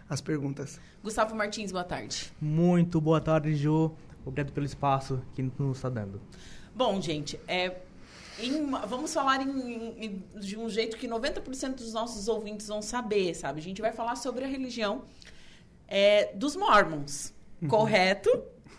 às perguntas. Gustavo Martins, boa tarde. Muito boa tarde, Ju. Obrigado pelo espaço que nos está dando. Bom, gente, é, em, vamos falar em, em, de um jeito que 90% dos nossos ouvintes vão saber, sabe? A gente vai falar sobre a religião é, dos mormons, uhum. correto?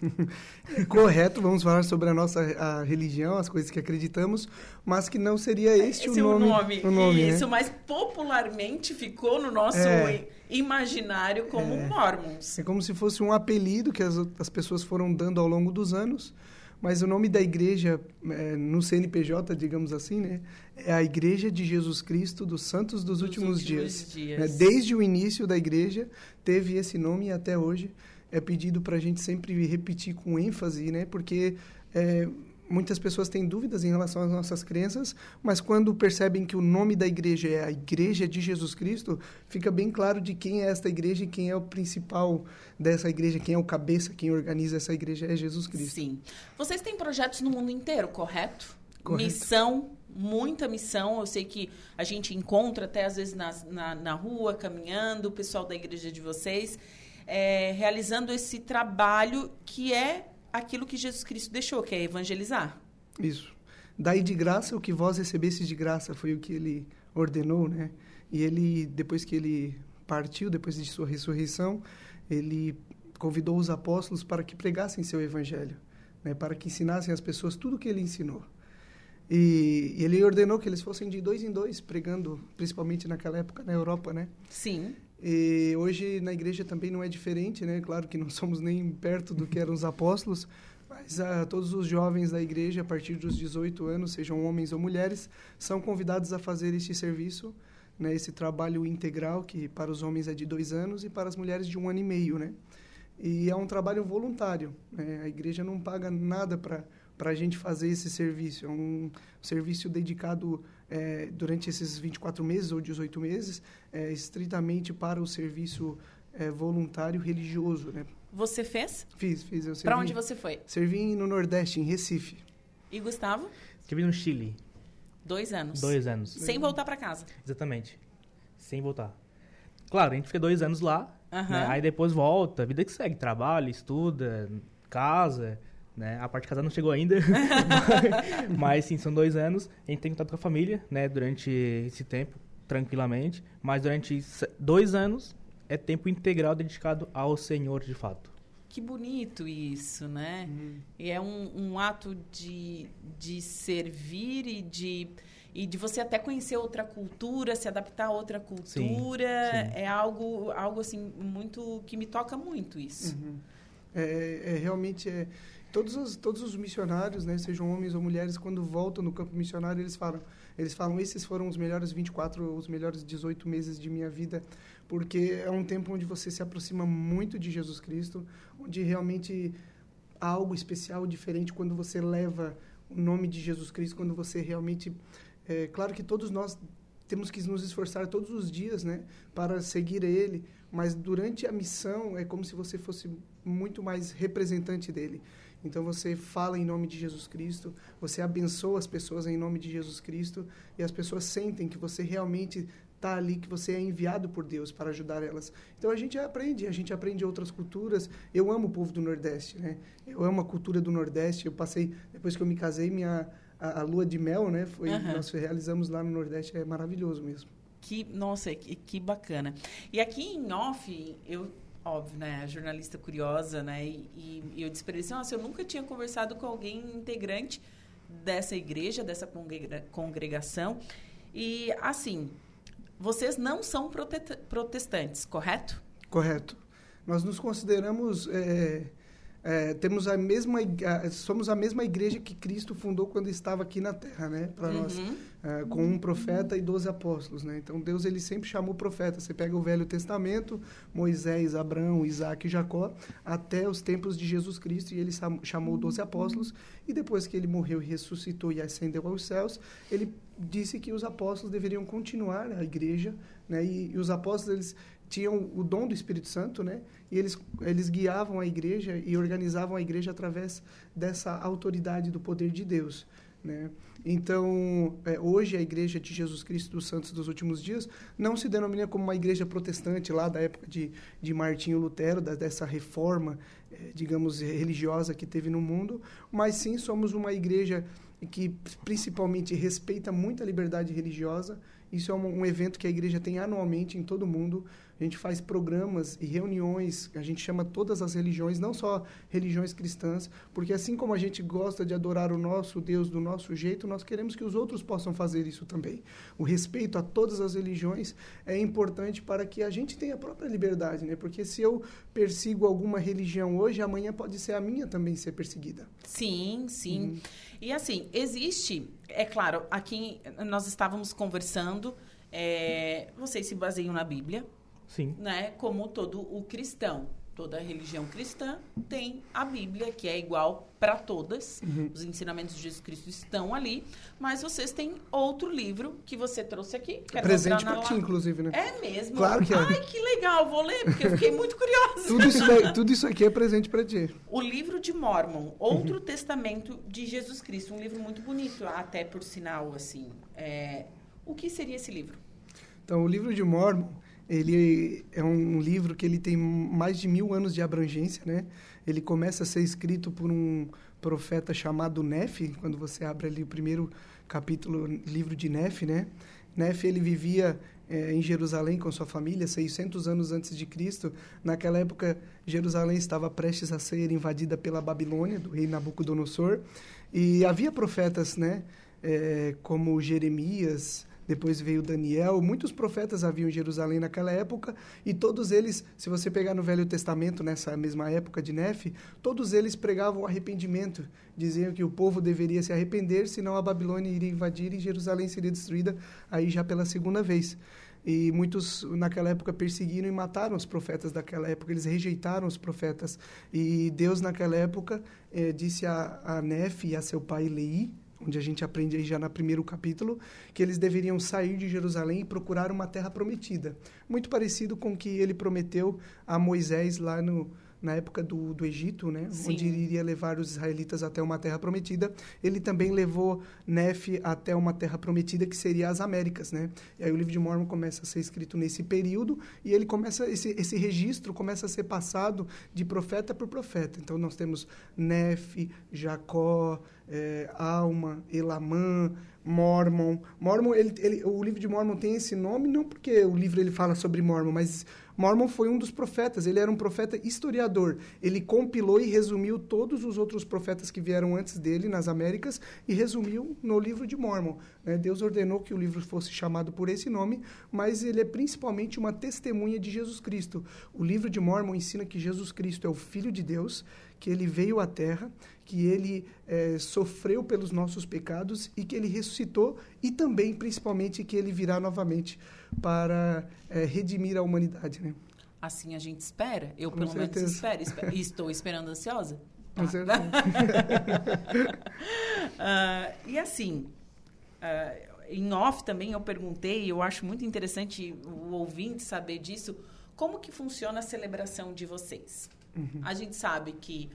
Correto, vamos falar sobre a nossa a religião, as coisas que acreditamos, mas que não seria este Esse o nome. Nome, o nome né? Isso, né? mas popularmente ficou no nosso é. imaginário como é. Mormons. É como se fosse um apelido que as, as pessoas foram dando ao longo dos anos, mas o nome da igreja é, no CNPJ, digamos assim, né, é a Igreja de Jesus Cristo dos Santos dos, dos Últimos, últimos, Dias. dias. Né? Desde o início da igreja teve esse nome até hoje é pedido para a gente sempre repetir com ênfase, né? Porque é, muitas pessoas têm dúvidas em relação às nossas crenças, mas quando percebem que o nome da igreja é a Igreja de Jesus Cristo, fica bem claro de quem é esta igreja e quem é o principal dessa igreja, quem é o cabeça, quem organiza essa igreja é Jesus Cristo. Sim. Vocês têm projetos no mundo inteiro, correto? correto. Missão, muita missão. Eu sei que a gente encontra até às vezes na, na, na rua, caminhando, o pessoal da igreja de vocês é, realizando esse trabalho que é aquilo que Jesus Cristo deixou, que é evangelizar. Isso. Daí de graça o que vós recebestes de graça foi o que ele ordenou, né? E ele depois que ele partiu, depois de sua ressurreição, ele convidou os apóstolos para que pregassem seu evangelho, né? Para que ensinassem às pessoas tudo o que ele ensinou. E, e, ele ordenou que eles fossem de dois em dois pregando, principalmente naquela época na Europa, né? Sim. E hoje na igreja também não é diferente, né? Claro que não somos nem perto do que eram os apóstolos, mas uh, todos os jovens da igreja, a partir dos 18 anos, sejam homens ou mulheres, são convidados a fazer este serviço, né? Esse trabalho integral que para os homens é de dois anos e para as mulheres de um ano e meio, né? E é um trabalho voluntário. Né? A igreja não paga nada para para a gente fazer esse serviço. É um serviço dedicado é, durante esses 24 meses ou 18 meses, é, estritamente para o serviço é, voluntário religioso, né? Você fez? Fiz, fiz. Para onde você foi? Servi no Nordeste, em Recife. E Gustavo? Estive no Chile. Dois anos. Dois anos. Sem voltar para casa. Exatamente. Sem voltar. Claro, a gente fica dois anos lá, uhum. né? aí depois volta, vida que segue, trabalha, estuda, casa, né? A parte de casar não chegou ainda, mas sim, são dois anos. A gente tem contato com a família, né? Durante esse tempo, tranquilamente. Mas durante dois anos é tempo integral dedicado ao Senhor de fato. Que bonito isso, né? Uhum. E é um, um ato de, de servir e de e de você até conhecer outra cultura, se adaptar a outra cultura, sim, sim. é algo algo assim muito que me toca muito isso. Uhum. É, é, realmente é todos os, todos os missionários, né, sejam homens ou mulheres, quando voltam no campo missionário, eles falam, eles falam, esses foram os melhores 24, os melhores 18 meses de minha vida, porque é um tempo onde você se aproxima muito de Jesus Cristo, onde realmente há algo especial, diferente quando você leva o nome de Jesus Cristo, quando você realmente, é claro que todos nós temos que nos esforçar todos os dias, né, para seguir Ele. Mas durante a missão é como se você fosse muito mais representante dele. Então você fala em nome de Jesus Cristo, você abençoa as pessoas em nome de Jesus Cristo e as pessoas sentem que você realmente está ali, que você é enviado por Deus para ajudar elas. Então a gente aprende, a gente aprende outras culturas. Eu amo o povo do Nordeste, né? Eu amo a cultura do Nordeste. Eu passei depois que eu me casei, minha a, a lua de mel, né? Foi uhum. nós realizamos lá no Nordeste, é maravilhoso mesmo. Que nossa, que, que bacana. E aqui em off eu óbvio, né? Jornalista curiosa, né? E, e eu disse para ele assim, nossa, eu nunca tinha conversado com alguém integrante dessa igreja, dessa congregação. E, assim, vocês não são protestantes, correto? Correto. Nós nos consideramos... É é, temos a mesma somos a mesma igreja que Cristo fundou quando estava aqui na Terra, né? Para uhum. nós, é, com um profeta e doze apóstolos, né? Então Deus ele sempre chamou profeta. Você pega o Velho Testamento, Moisés, Abraão, Isaac e Jacó, até os tempos de Jesus Cristo e ele chamou doze apóstolos e depois que ele morreu e ressuscitou e ascendeu aos céus, ele disse que os apóstolos deveriam continuar a igreja, né? E, e os apóstolos eles tinham o dom do Espírito Santo, né? E eles, eles guiavam a igreja e organizavam a igreja através dessa autoridade do poder de Deus, né? Então, é, hoje a Igreja de Jesus Cristo dos Santos dos Últimos Dias não se denomina como uma igreja protestante lá da época de, de Martinho Lutero, da, dessa reforma, é, digamos, religiosa que teve no mundo, mas sim somos uma igreja que principalmente respeita muito a liberdade religiosa. Isso é um, um evento que a igreja tem anualmente em todo o mundo a gente faz programas e reuniões, a gente chama todas as religiões, não só religiões cristãs, porque assim como a gente gosta de adorar o nosso Deus do nosso jeito, nós queremos que os outros possam fazer isso também. O respeito a todas as religiões é importante para que a gente tenha a própria liberdade, né? Porque se eu persigo alguma religião hoje, amanhã pode ser a minha também ser perseguida. Sim, sim. Uhum. E assim, existe, é claro, aqui nós estávamos conversando, é, vocês se baseiam na Bíblia, Sim. Né? Como todo o cristão. Toda religião cristã tem a Bíblia, que é igual para todas. Uhum. Os ensinamentos de Jesus Cristo estão ali. Mas vocês têm outro livro que você trouxe aqui. Quero Presente para ti, inclusive, né? É mesmo? Claro que é. Ai, que legal. Vou ler, porque eu fiquei muito curiosa. tudo, isso daí, tudo isso aqui é presente para ti. O livro de Mormon, Outro uhum. Testamento de Jesus Cristo. Um livro muito bonito, até por sinal, assim. É... O que seria esse livro? Então, o livro de Mormon ele é um livro que ele tem mais de mil anos de abrangência, né? Ele começa a ser escrito por um profeta chamado Nefe, quando você abre ali o primeiro capítulo, livro de Nefe, né? Nefe, ele vivia é, em Jerusalém com sua família, 600 anos antes de Cristo. Naquela época, Jerusalém estava prestes a ser invadida pela Babilônia, do rei Nabucodonosor. E havia profetas, né? É, como Jeremias, depois veio Daniel, muitos profetas haviam em Jerusalém naquela época, e todos eles, se você pegar no Velho Testamento, nessa mesma época de Nefe, todos eles pregavam arrependimento, diziam que o povo deveria se arrepender, senão a Babilônia iria invadir e Jerusalém seria destruída aí já pela segunda vez. E muitos, naquela época, perseguiram e mataram os profetas daquela época, eles rejeitaram os profetas. E Deus, naquela época, eh, disse a, a Nefe e a seu pai Lei, onde a gente aprende aí já no primeiro capítulo, que eles deveriam sair de Jerusalém e procurar uma terra prometida. Muito parecido com o que ele prometeu a Moisés lá no, na época do, do Egito, né? onde ele iria levar os israelitas até uma terra prometida. Ele também levou Nefe até uma terra prometida que seria as Américas. Né? E aí o livro de Mormon começa a ser escrito nesse período e ele começa esse, esse registro começa a ser passado de profeta por profeta. Então nós temos Nefe, Jacó, é, Alma, Elamã, Mormon. Mormon, ele, ele, o livro de Mormon tem esse nome não porque o livro ele fala sobre Mormon, mas Mormon foi um dos profetas, ele era um profeta historiador. Ele compilou e resumiu todos os outros profetas que vieram antes dele nas Américas e resumiu no livro de Mormon. Né? Deus ordenou que o livro fosse chamado por esse nome, mas ele é principalmente uma testemunha de Jesus Cristo. O livro de Mormon ensina que Jesus Cristo é o Filho de Deus, que ele veio à Terra, que ele é, sofreu pelos nossos pecados e que ele ressuscitou e também, principalmente, que ele virá novamente para é, redimir a humanidade, né? Assim a gente espera. Eu, Com pelo certeza. menos, espero. espero. estou esperando ansiosa. Com tá. certeza. uh, e assim, uh, em off também eu perguntei, eu acho muito interessante o ouvinte saber disso, como que funciona a celebração de vocês? Uhum. A gente sabe que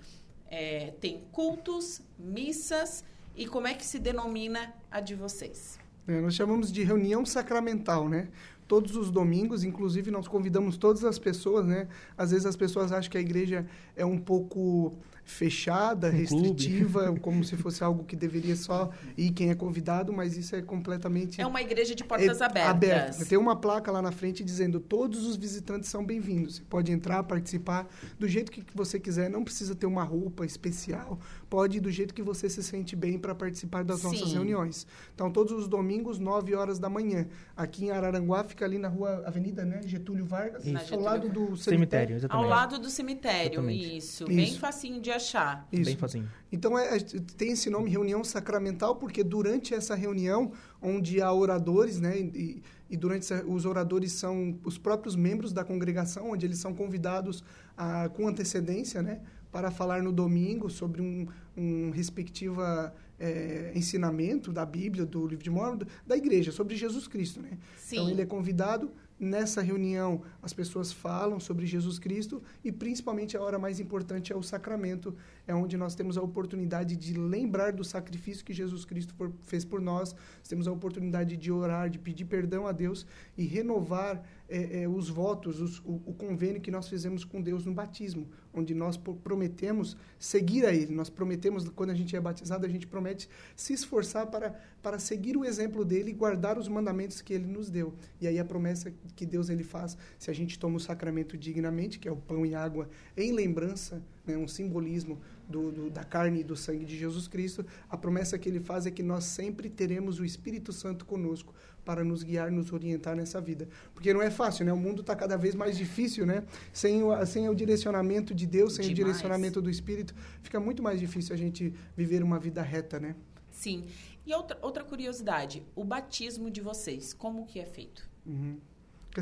é, tem cultos, missas, e como é que se denomina a de vocês? É, nós chamamos de reunião sacramental, né? Todos os domingos, inclusive nós convidamos todas as pessoas, né? Às vezes as pessoas acham que a igreja é um pouco fechada, um restritiva, clube. como se fosse algo que deveria só ir quem é convidado, mas isso é completamente... É uma igreja de portas é, abertas. Aberta. Tem uma placa lá na frente dizendo todos os visitantes são bem-vindos. Você pode entrar, participar do jeito que você quiser, não precisa ter uma roupa especial, pode ir do jeito que você se sente bem para participar das Sim. nossas reuniões. Então, todos os domingos, 9 horas da manhã. Aqui em Araranguá, fica ali na rua Avenida né, Getúlio Vargas, isso. ao lado do cemitério. cemitério ao lado do cemitério, isso. isso. Bem facinho de achar. Isso. Bem facinho. Então, é, é, tem esse nome reunião sacramental, porque durante essa reunião, onde há oradores, né, e, e durante essa, os oradores são os próprios membros da congregação, onde eles são convidados a, com antecedência, né, para falar no domingo sobre um, um respectiva é, ensinamento da Bíblia, do livro de Mormon, da igreja, sobre Jesus Cristo, né? Sim. Então, ele é convidado Nessa reunião, as pessoas falam sobre Jesus Cristo e, principalmente, a hora mais importante é o sacramento, é onde nós temos a oportunidade de lembrar do sacrifício que Jesus Cristo fez por nós, temos a oportunidade de orar, de pedir perdão a Deus e renovar é, é, os votos, os, o, o, convênio que nós fizemos com Deus no batismo, onde nós prometemos seguir a Ele. Nós prometemos, quando a gente é batizado, a gente promete se esforçar para, para seguir o exemplo dele e guardar os mandamentos que Ele nos deu. E aí a promessa que Deus ele faz, se a gente toma o sacramento dignamente, que é o pão e água, em lembrança, né, um simbolismo do, do, da carne e do sangue de Jesus Cristo, a promessa que ele faz é que nós sempre teremos o Espírito Santo conosco para nos guiar, nos orientar nessa vida. Porque não é fácil, né? O mundo está cada vez mais difícil, né? Sem o, sem o direcionamento de Deus, sem Demais. o direcionamento do Espírito, fica muito mais difícil a gente viver uma vida reta, né? Sim. E outra, outra curiosidade, o batismo de vocês, como que é feito? Uhum.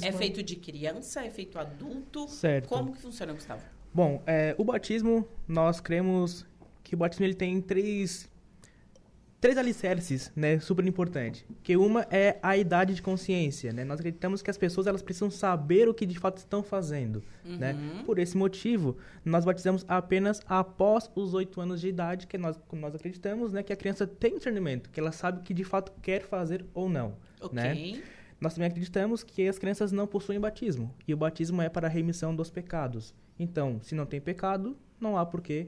É feito de criança? É feito adulto? Certo. Como que funciona, Gustavo? Bom, é, o batismo, nós cremos que o batismo ele tem três três alicerces, né, super importante. Que uma é a idade de consciência, né? Nós acreditamos que as pessoas elas precisam saber o que de fato estão fazendo, né? uhum. né? Por esse motivo, nós batizamos apenas após os oito anos de idade, que nós nós acreditamos, né, que a criança tem discernimento, que ela sabe o que de fato quer fazer ou não, okay. né? Nós também acreditamos que as crianças não possuem batismo, e o batismo é para a remissão dos pecados. Então, se não tem pecado, não há por que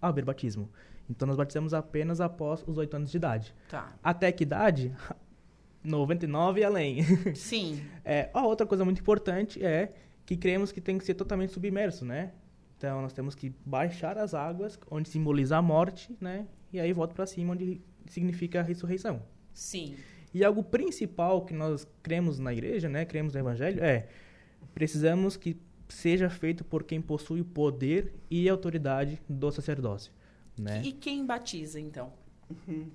haver batismo. Então, nós batizamos apenas após os oito anos de idade. Tá. Até que idade? 99 e além. Sim. é, a outra coisa muito importante é que cremos que tem que ser totalmente submerso, né? Então, nós temos que baixar as águas, onde simboliza a morte, né? E aí volta para cima, onde significa a ressurreição. Sim. E algo principal que nós cremos na igreja, né, cremos no evangelho, é precisamos que seja feito por quem possui o poder e autoridade do sacerdócio. Né? E quem batiza, então? Uhum.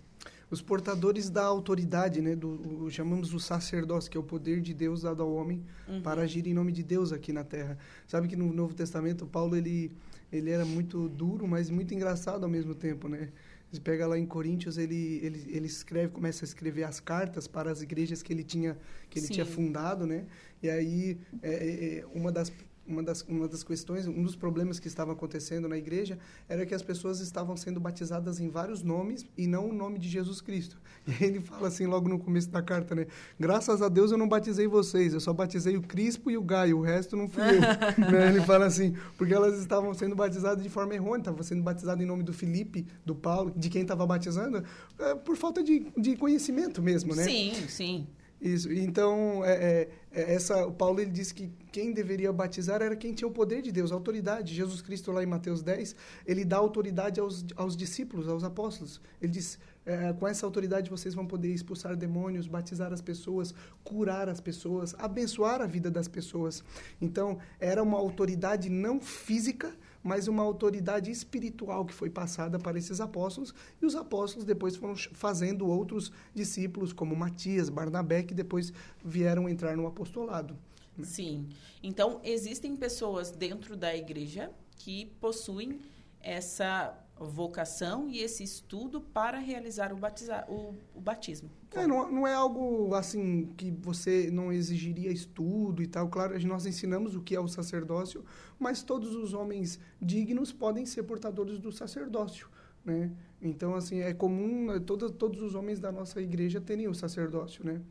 Os portadores da autoridade, né, do, o, chamamos o sacerdócio, que é o poder de Deus dado ao homem uhum. para agir em nome de Deus aqui na terra. Sabe que no Novo Testamento, Paulo, ele, ele era muito duro, mas muito engraçado ao mesmo tempo, né? Você pega lá em Coríntios, ele, ele, ele escreve, começa a escrever as cartas para as igrejas que ele tinha, que ele tinha fundado, né? E aí, é, é, é uma das uma das, uma das questões, um dos problemas que estava acontecendo na igreja era que as pessoas estavam sendo batizadas em vários nomes e não o nome de Jesus Cristo. E ele fala assim logo no começo da carta, né? Graças a Deus eu não batizei vocês, eu só batizei o Crispo e o Gaio, o resto não fui eu. né? Ele fala assim, porque elas estavam sendo batizadas de forma errônea, estavam sendo batizadas em nome do Felipe, do Paulo, de quem estava batizando, é, por falta de, de conhecimento mesmo, né? Sim, sim. Isso. Então, é, é, é, essa, o Paulo ele disse que quem deveria batizar era quem tinha o poder de Deus, a autoridade. Jesus Cristo, lá em Mateus 10, ele dá autoridade aos, aos discípulos, aos apóstolos. Ele diz: é, com essa autoridade vocês vão poder expulsar demônios, batizar as pessoas, curar as pessoas, abençoar a vida das pessoas. Então, era uma autoridade não física, mas uma autoridade espiritual que foi passada para esses apóstolos, e os apóstolos depois foram fazendo outros discípulos, como Matias, Barnabé, que depois vieram entrar no apostolado. Né? Sim. Então, existem pessoas dentro da igreja que possuem essa vocação e esse estudo para realizar o, batiza, o, o batismo. É, não, não é algo assim que você não exigiria estudo e tal. Claro, nós ensinamos o que é o sacerdócio, mas todos os homens dignos podem ser portadores do sacerdócio, né? Então, assim, é comum todos, todos os homens da nossa igreja terem o sacerdócio, né?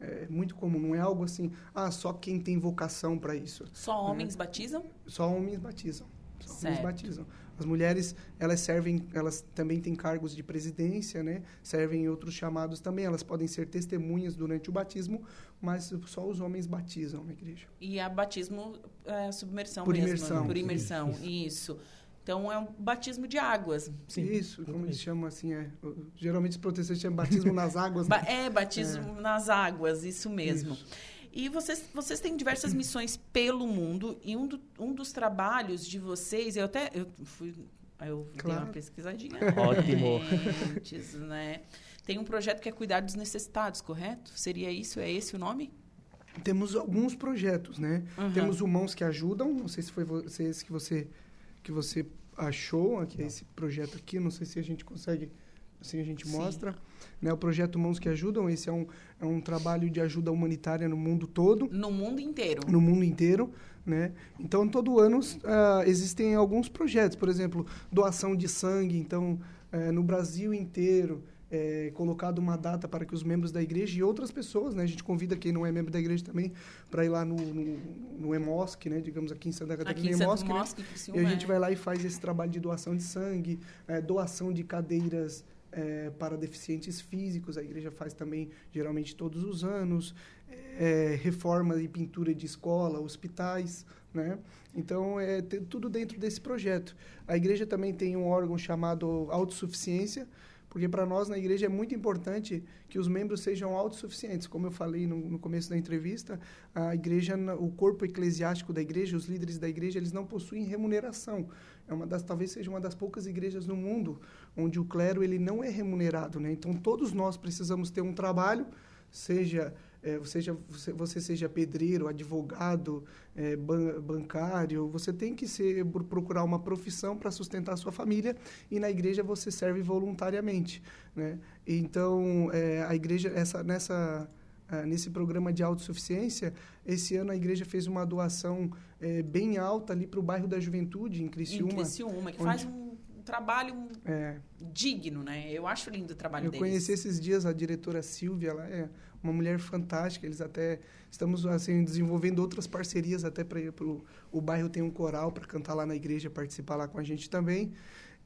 É muito comum, não é algo assim, ah, só quem tem vocação para isso. Só né? homens batizam? Só homens batizam. Só homens batizam. As mulheres, elas servem, elas também têm cargos de presidência, né? Servem em outros chamados também. Elas podem ser testemunhas durante o batismo, mas só os homens batizam na igreja. E a batismo é submersão por mesmo, imersão. Né? Por imersão, isso. isso. Então é um batismo de águas. Sim, isso, como eles chamam assim, é, geralmente os protestantes chamam batismo nas águas. Né? É, batismo é. nas águas, isso mesmo. Isso. E vocês, vocês têm diversas missões pelo mundo e um, do, um dos trabalhos de vocês, eu até eu fui eu claro. dei uma pesquisadinha. Ótimo. Antes, né? Tem um projeto que é cuidar dos necessitados, correto? Seria isso? É esse o nome? Temos alguns projetos, né? Uhum. Temos o Mãos que Ajudam, não sei se foi esse que você que você achou, aqui é esse projeto aqui, não sei se a gente consegue, assim a gente Sim. mostra. Né, o projeto Mãos que Ajudam, esse é um, é um trabalho de ajuda humanitária no mundo todo. No mundo inteiro. No mundo inteiro. Né? Então, todo ano uh, existem alguns projetos, por exemplo, doação de sangue. Então, uh, no Brasil inteiro, é, colocado uma data para que os membros da igreja e outras pessoas, né, a gente convida quem não é membro da igreja também para ir lá no, no, no EMOSC, né, digamos aqui em Santa Catarina, aqui em EMOSC, né, e a gente vai lá e faz esse trabalho de doação de sangue, é, doação de cadeiras é, para deficientes físicos, a igreja faz também geralmente todos os anos, é, reforma e pintura de escola, hospitais, né? Então, é tudo dentro desse projeto. A igreja também tem um órgão chamado Autossuficiência, porque para nós na igreja é muito importante que os membros sejam autossuficientes. Como eu falei no, no, começo da entrevista, a igreja, o corpo eclesiástico da igreja, os líderes da igreja, eles não possuem remuneração. É uma das, talvez seja uma das poucas igrejas no mundo onde o clero ele não é remunerado, né? Então todos nós precisamos ter um trabalho, seja é, seja, você, você, seja pedreiro, advogado, é, ban bancário, você tem que ser, procurar uma profissão para sustentar a sua família e na igreja você serve voluntariamente. Né? Então, é, a igreja, essa, nessa, é, nesse programa de autossuficiência, esse ano a igreja fez uma doação é, bem alta ali para o bairro da Juventude, em Criciúma. Em Criciúma, que onde... faz um trabalho é. digno, né? Eu acho lindo o trabalho Eu deles. Eu conheci esses dias a diretora Silvia, ela é uma mulher fantástica. Eles até estamos assim desenvolvendo outras parcerias até para o bairro tem um coral para cantar lá na igreja, participar lá com a gente também.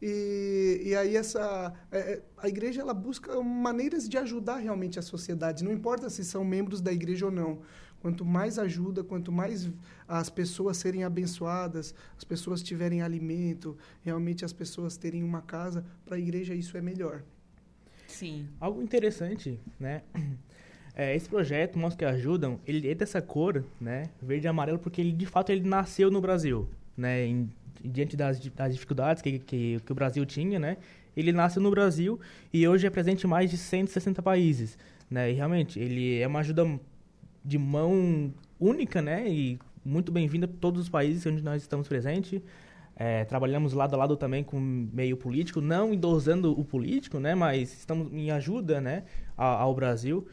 E, e aí essa é, é, a igreja ela busca maneiras de ajudar realmente a sociedade. Não importa se são membros da igreja ou não. Quanto mais ajuda, quanto mais as pessoas serem abençoadas, as pessoas tiverem alimento, realmente as pessoas terem uma casa, para a igreja isso é melhor. Sim. Algo interessante, né? É, esse projeto, Mãos que Ajudam, ele é dessa cor, né, verde e amarelo, porque ele, de fato, ele nasceu no Brasil, né, em, diante das, das dificuldades que, que, que, o Brasil tinha, né, ele nasceu no Brasil e hoje é presente em mais de 160 países, né, e realmente, ele é uma ajuda de mão única, né, e muito bem-vinda a todos os países onde nós estamos presentes, é, trabalhamos lado a lado também com meio político, não endosando o político, né, mas estamos em ajuda, né, ao, ao Brasil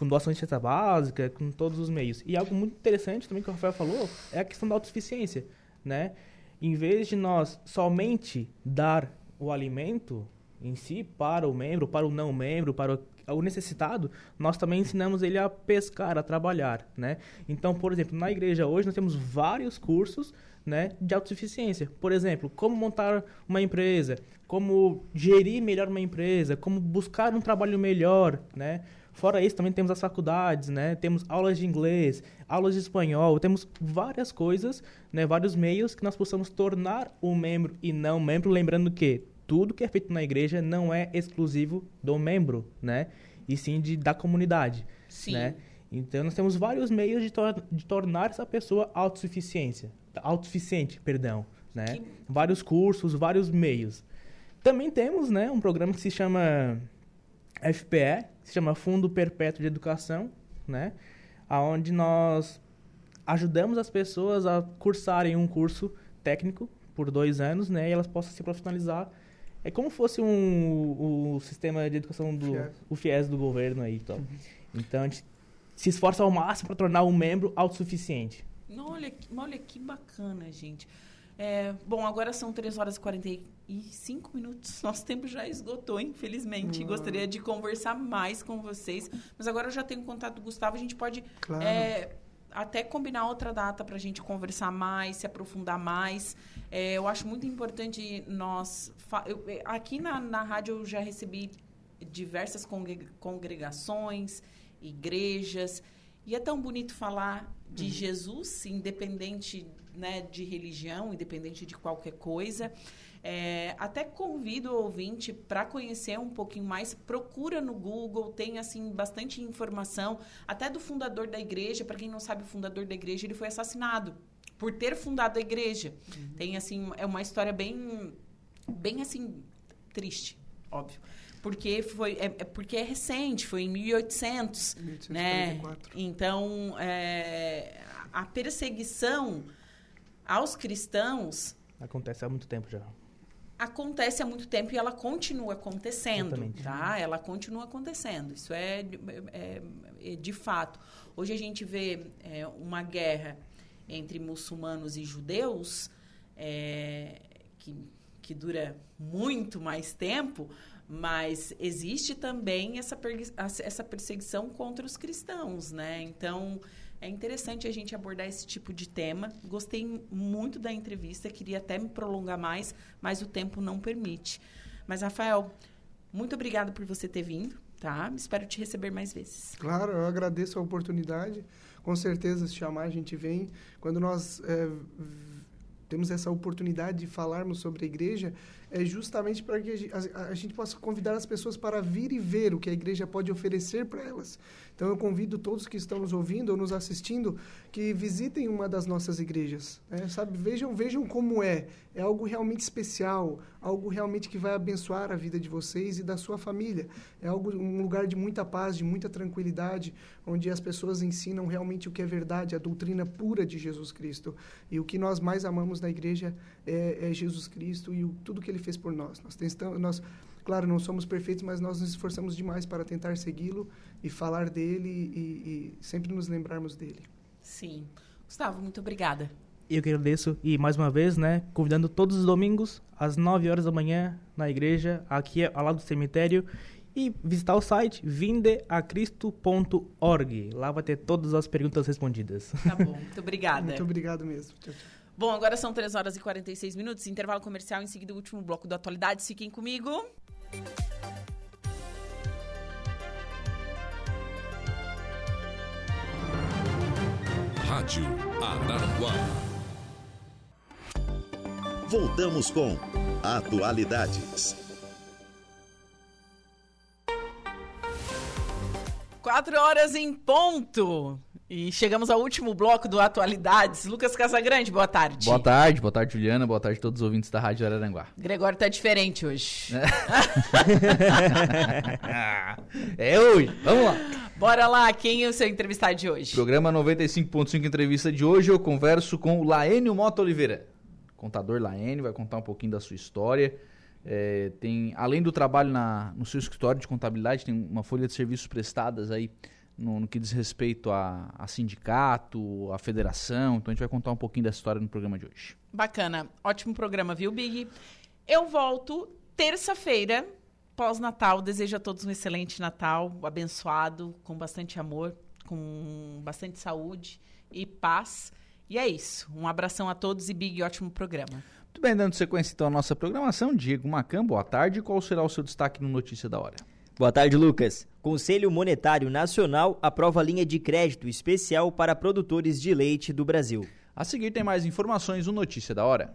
com doação de cesta básica, com todos os meios. E algo muito interessante também que o Rafael falou é a questão da autossuficiência, né? Em vez de nós somente dar o alimento em si para o membro, para o não membro, para o necessitado, nós também ensinamos ele a pescar, a trabalhar, né? Então, por exemplo, na igreja hoje nós temos vários cursos, né, de autossuficiência. Por exemplo, como montar uma empresa, como gerir melhor uma empresa, como buscar um trabalho melhor, né? Fora isso, também temos as faculdades, né? Temos aulas de inglês, aulas de espanhol, temos várias coisas, né? Vários meios que nós possamos tornar um membro e não membro, lembrando que tudo que é feito na igreja não é exclusivo do membro, né? E sim de, da comunidade, sim. né? Então, nós temos vários meios de, tor de tornar essa pessoa autossuficiência, autossuficiente, perdão, né? Que... Vários cursos, vários meios. Também temos, né, um programa que se chama FPE, que se chama Fundo Perpétuo de Educação, né? Aonde nós ajudamos as pessoas a cursarem um curso técnico por dois anos, né? E elas possam se profissionalizar É como fosse um, o sistema de educação do FIES. o FIES do governo aí, então. Então a gente se esforça ao máximo para tornar um membro autossuficiente. Olha, olha que bacana, gente. É, bom, agora são 3 horas e 45 minutos. Nosso tempo já esgotou, infelizmente. Uhum. Gostaria de conversar mais com vocês. Mas agora eu já tenho contato do Gustavo. A gente pode claro. é, até combinar outra data para a gente conversar mais, se aprofundar mais. É, eu acho muito importante nós. Eu, é, aqui na, na rádio eu já recebi diversas congregações, igrejas. E é tão bonito falar de uhum. Jesus, independente né, de religião, independente de qualquer coisa. É, até convido o ouvinte para conhecer um pouquinho mais. Procura no Google, tem assim bastante informação, até do fundador da igreja. Para quem não sabe, o fundador da igreja ele foi assassinado por ter fundado a igreja. Uhum. Tem assim é uma história bem, bem assim triste, óbvio porque foi é, é, porque é recente, foi em 1800, 1844. né? Então é, a perseguição aos cristãos acontece há muito tempo já. Acontece há muito tempo e ela continua acontecendo, Exatamente. tá? Ela continua acontecendo. Isso é, é, é de fato. Hoje a gente vê é, uma guerra entre muçulmanos e judeus é, que, que dura muito mais tempo, mas existe também essa, essa perseguição contra os cristãos, né? Então, é interessante a gente abordar esse tipo de tema. Gostei muito da entrevista, queria até me prolongar mais, mas o tempo não permite. Mas, Rafael, muito obrigado por você ter vindo, tá? Espero te receber mais vezes. Claro, eu agradeço a oportunidade. Com certeza, se chamar, a gente vem. Quando nós é, temos essa oportunidade de falarmos sobre a igreja, é justamente para que a, a, gente possa convidar as pessoas para vir e ver o que a igreja pode oferecer para elas. Então eu convido todos que estão nos ouvindo ou nos assistindo que visitem uma das nossas igrejas, né? sabe? Vejam, vejam como é. É algo realmente especial, algo realmente que vai abençoar a vida de vocês e da sua família. É algo um lugar de muita paz, de muita tranquilidade, onde as pessoas ensinam realmente o que é verdade, a doutrina pura de Jesus Cristo. E o que nós mais amamos na igreja é, é Jesus Cristo e o, tudo que ele fez por nós. Nós tentamos, nós, claro, não somos perfeitos, mas nós nos esforçamos demais para tentar segui-lo e falar dele e, e sempre nos lembrarmos dele. Sim. Gustavo, muito obrigada. Eu que agradeço e mais uma vez, né, convidando todos os domingos às 9 horas da manhã na igreja, aqui ao lado do cemitério e visitar o site vindeacristo.org. Lá vai ter todas as perguntas respondidas. Tá bom, muito obrigada. muito obrigado mesmo. Tchau, tchau. Bom, agora são 3 horas e 46 minutos, intervalo comercial, em seguida o último bloco da atualidade. Fiquem comigo. Rádio Araranguá. Voltamos com Atualidades. Quatro horas em ponto. E chegamos ao último bloco do Atualidades. Lucas Casagrande, boa tarde. Boa tarde, boa tarde, Juliana. Boa tarde a todos os ouvintes da Rádio Araranguá. Gregório tá diferente hoje. é hoje, vamos lá. Bora lá, quem é o seu entrevistado de hoje? Programa 95.5 entrevista de hoje, eu converso com o Laênio Mota Oliveira. Contador Laênio, vai contar um pouquinho da sua história. É, tem, além do trabalho na, no seu escritório de contabilidade, tem uma folha de serviços prestadas aí no, no, que diz respeito a, a, sindicato, a federação. Então a gente vai contar um pouquinho dessa história no programa de hoje. Bacana. Ótimo programa, viu, Big? Eu volto terça-feira, pós-Natal. Desejo a todos um excelente Natal, abençoado, com bastante amor, com bastante saúde e paz. E é isso. Um abração a todos e Big, ótimo programa. Muito bem, dando sequência então à nossa programação, Diego Macan, boa tarde. Qual será o seu destaque no Notícia da Hora? Boa tarde, Lucas. Conselho Monetário Nacional aprova linha de crédito especial para produtores de leite do Brasil. A seguir tem mais informações no Notícia da Hora.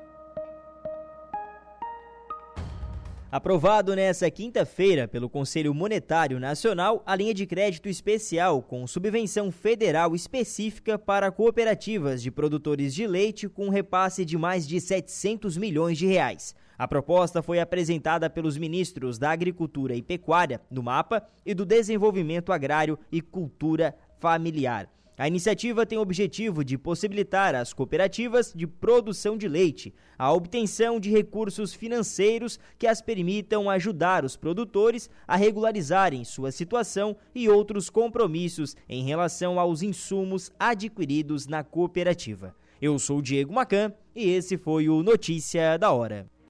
Aprovado nesta quinta-feira pelo Conselho Monetário Nacional a linha de crédito especial com subvenção federal específica para cooperativas de produtores de leite com repasse de mais de 700 milhões de reais. A proposta foi apresentada pelos ministros da Agricultura e Pecuária, do MAPA, e do Desenvolvimento Agrário e Cultura Familiar. A iniciativa tem o objetivo de possibilitar às cooperativas de produção de leite a obtenção de recursos financeiros que as permitam ajudar os produtores a regularizarem sua situação e outros compromissos em relação aos insumos adquiridos na cooperativa. Eu sou Diego Macan e esse foi o Notícia da Hora.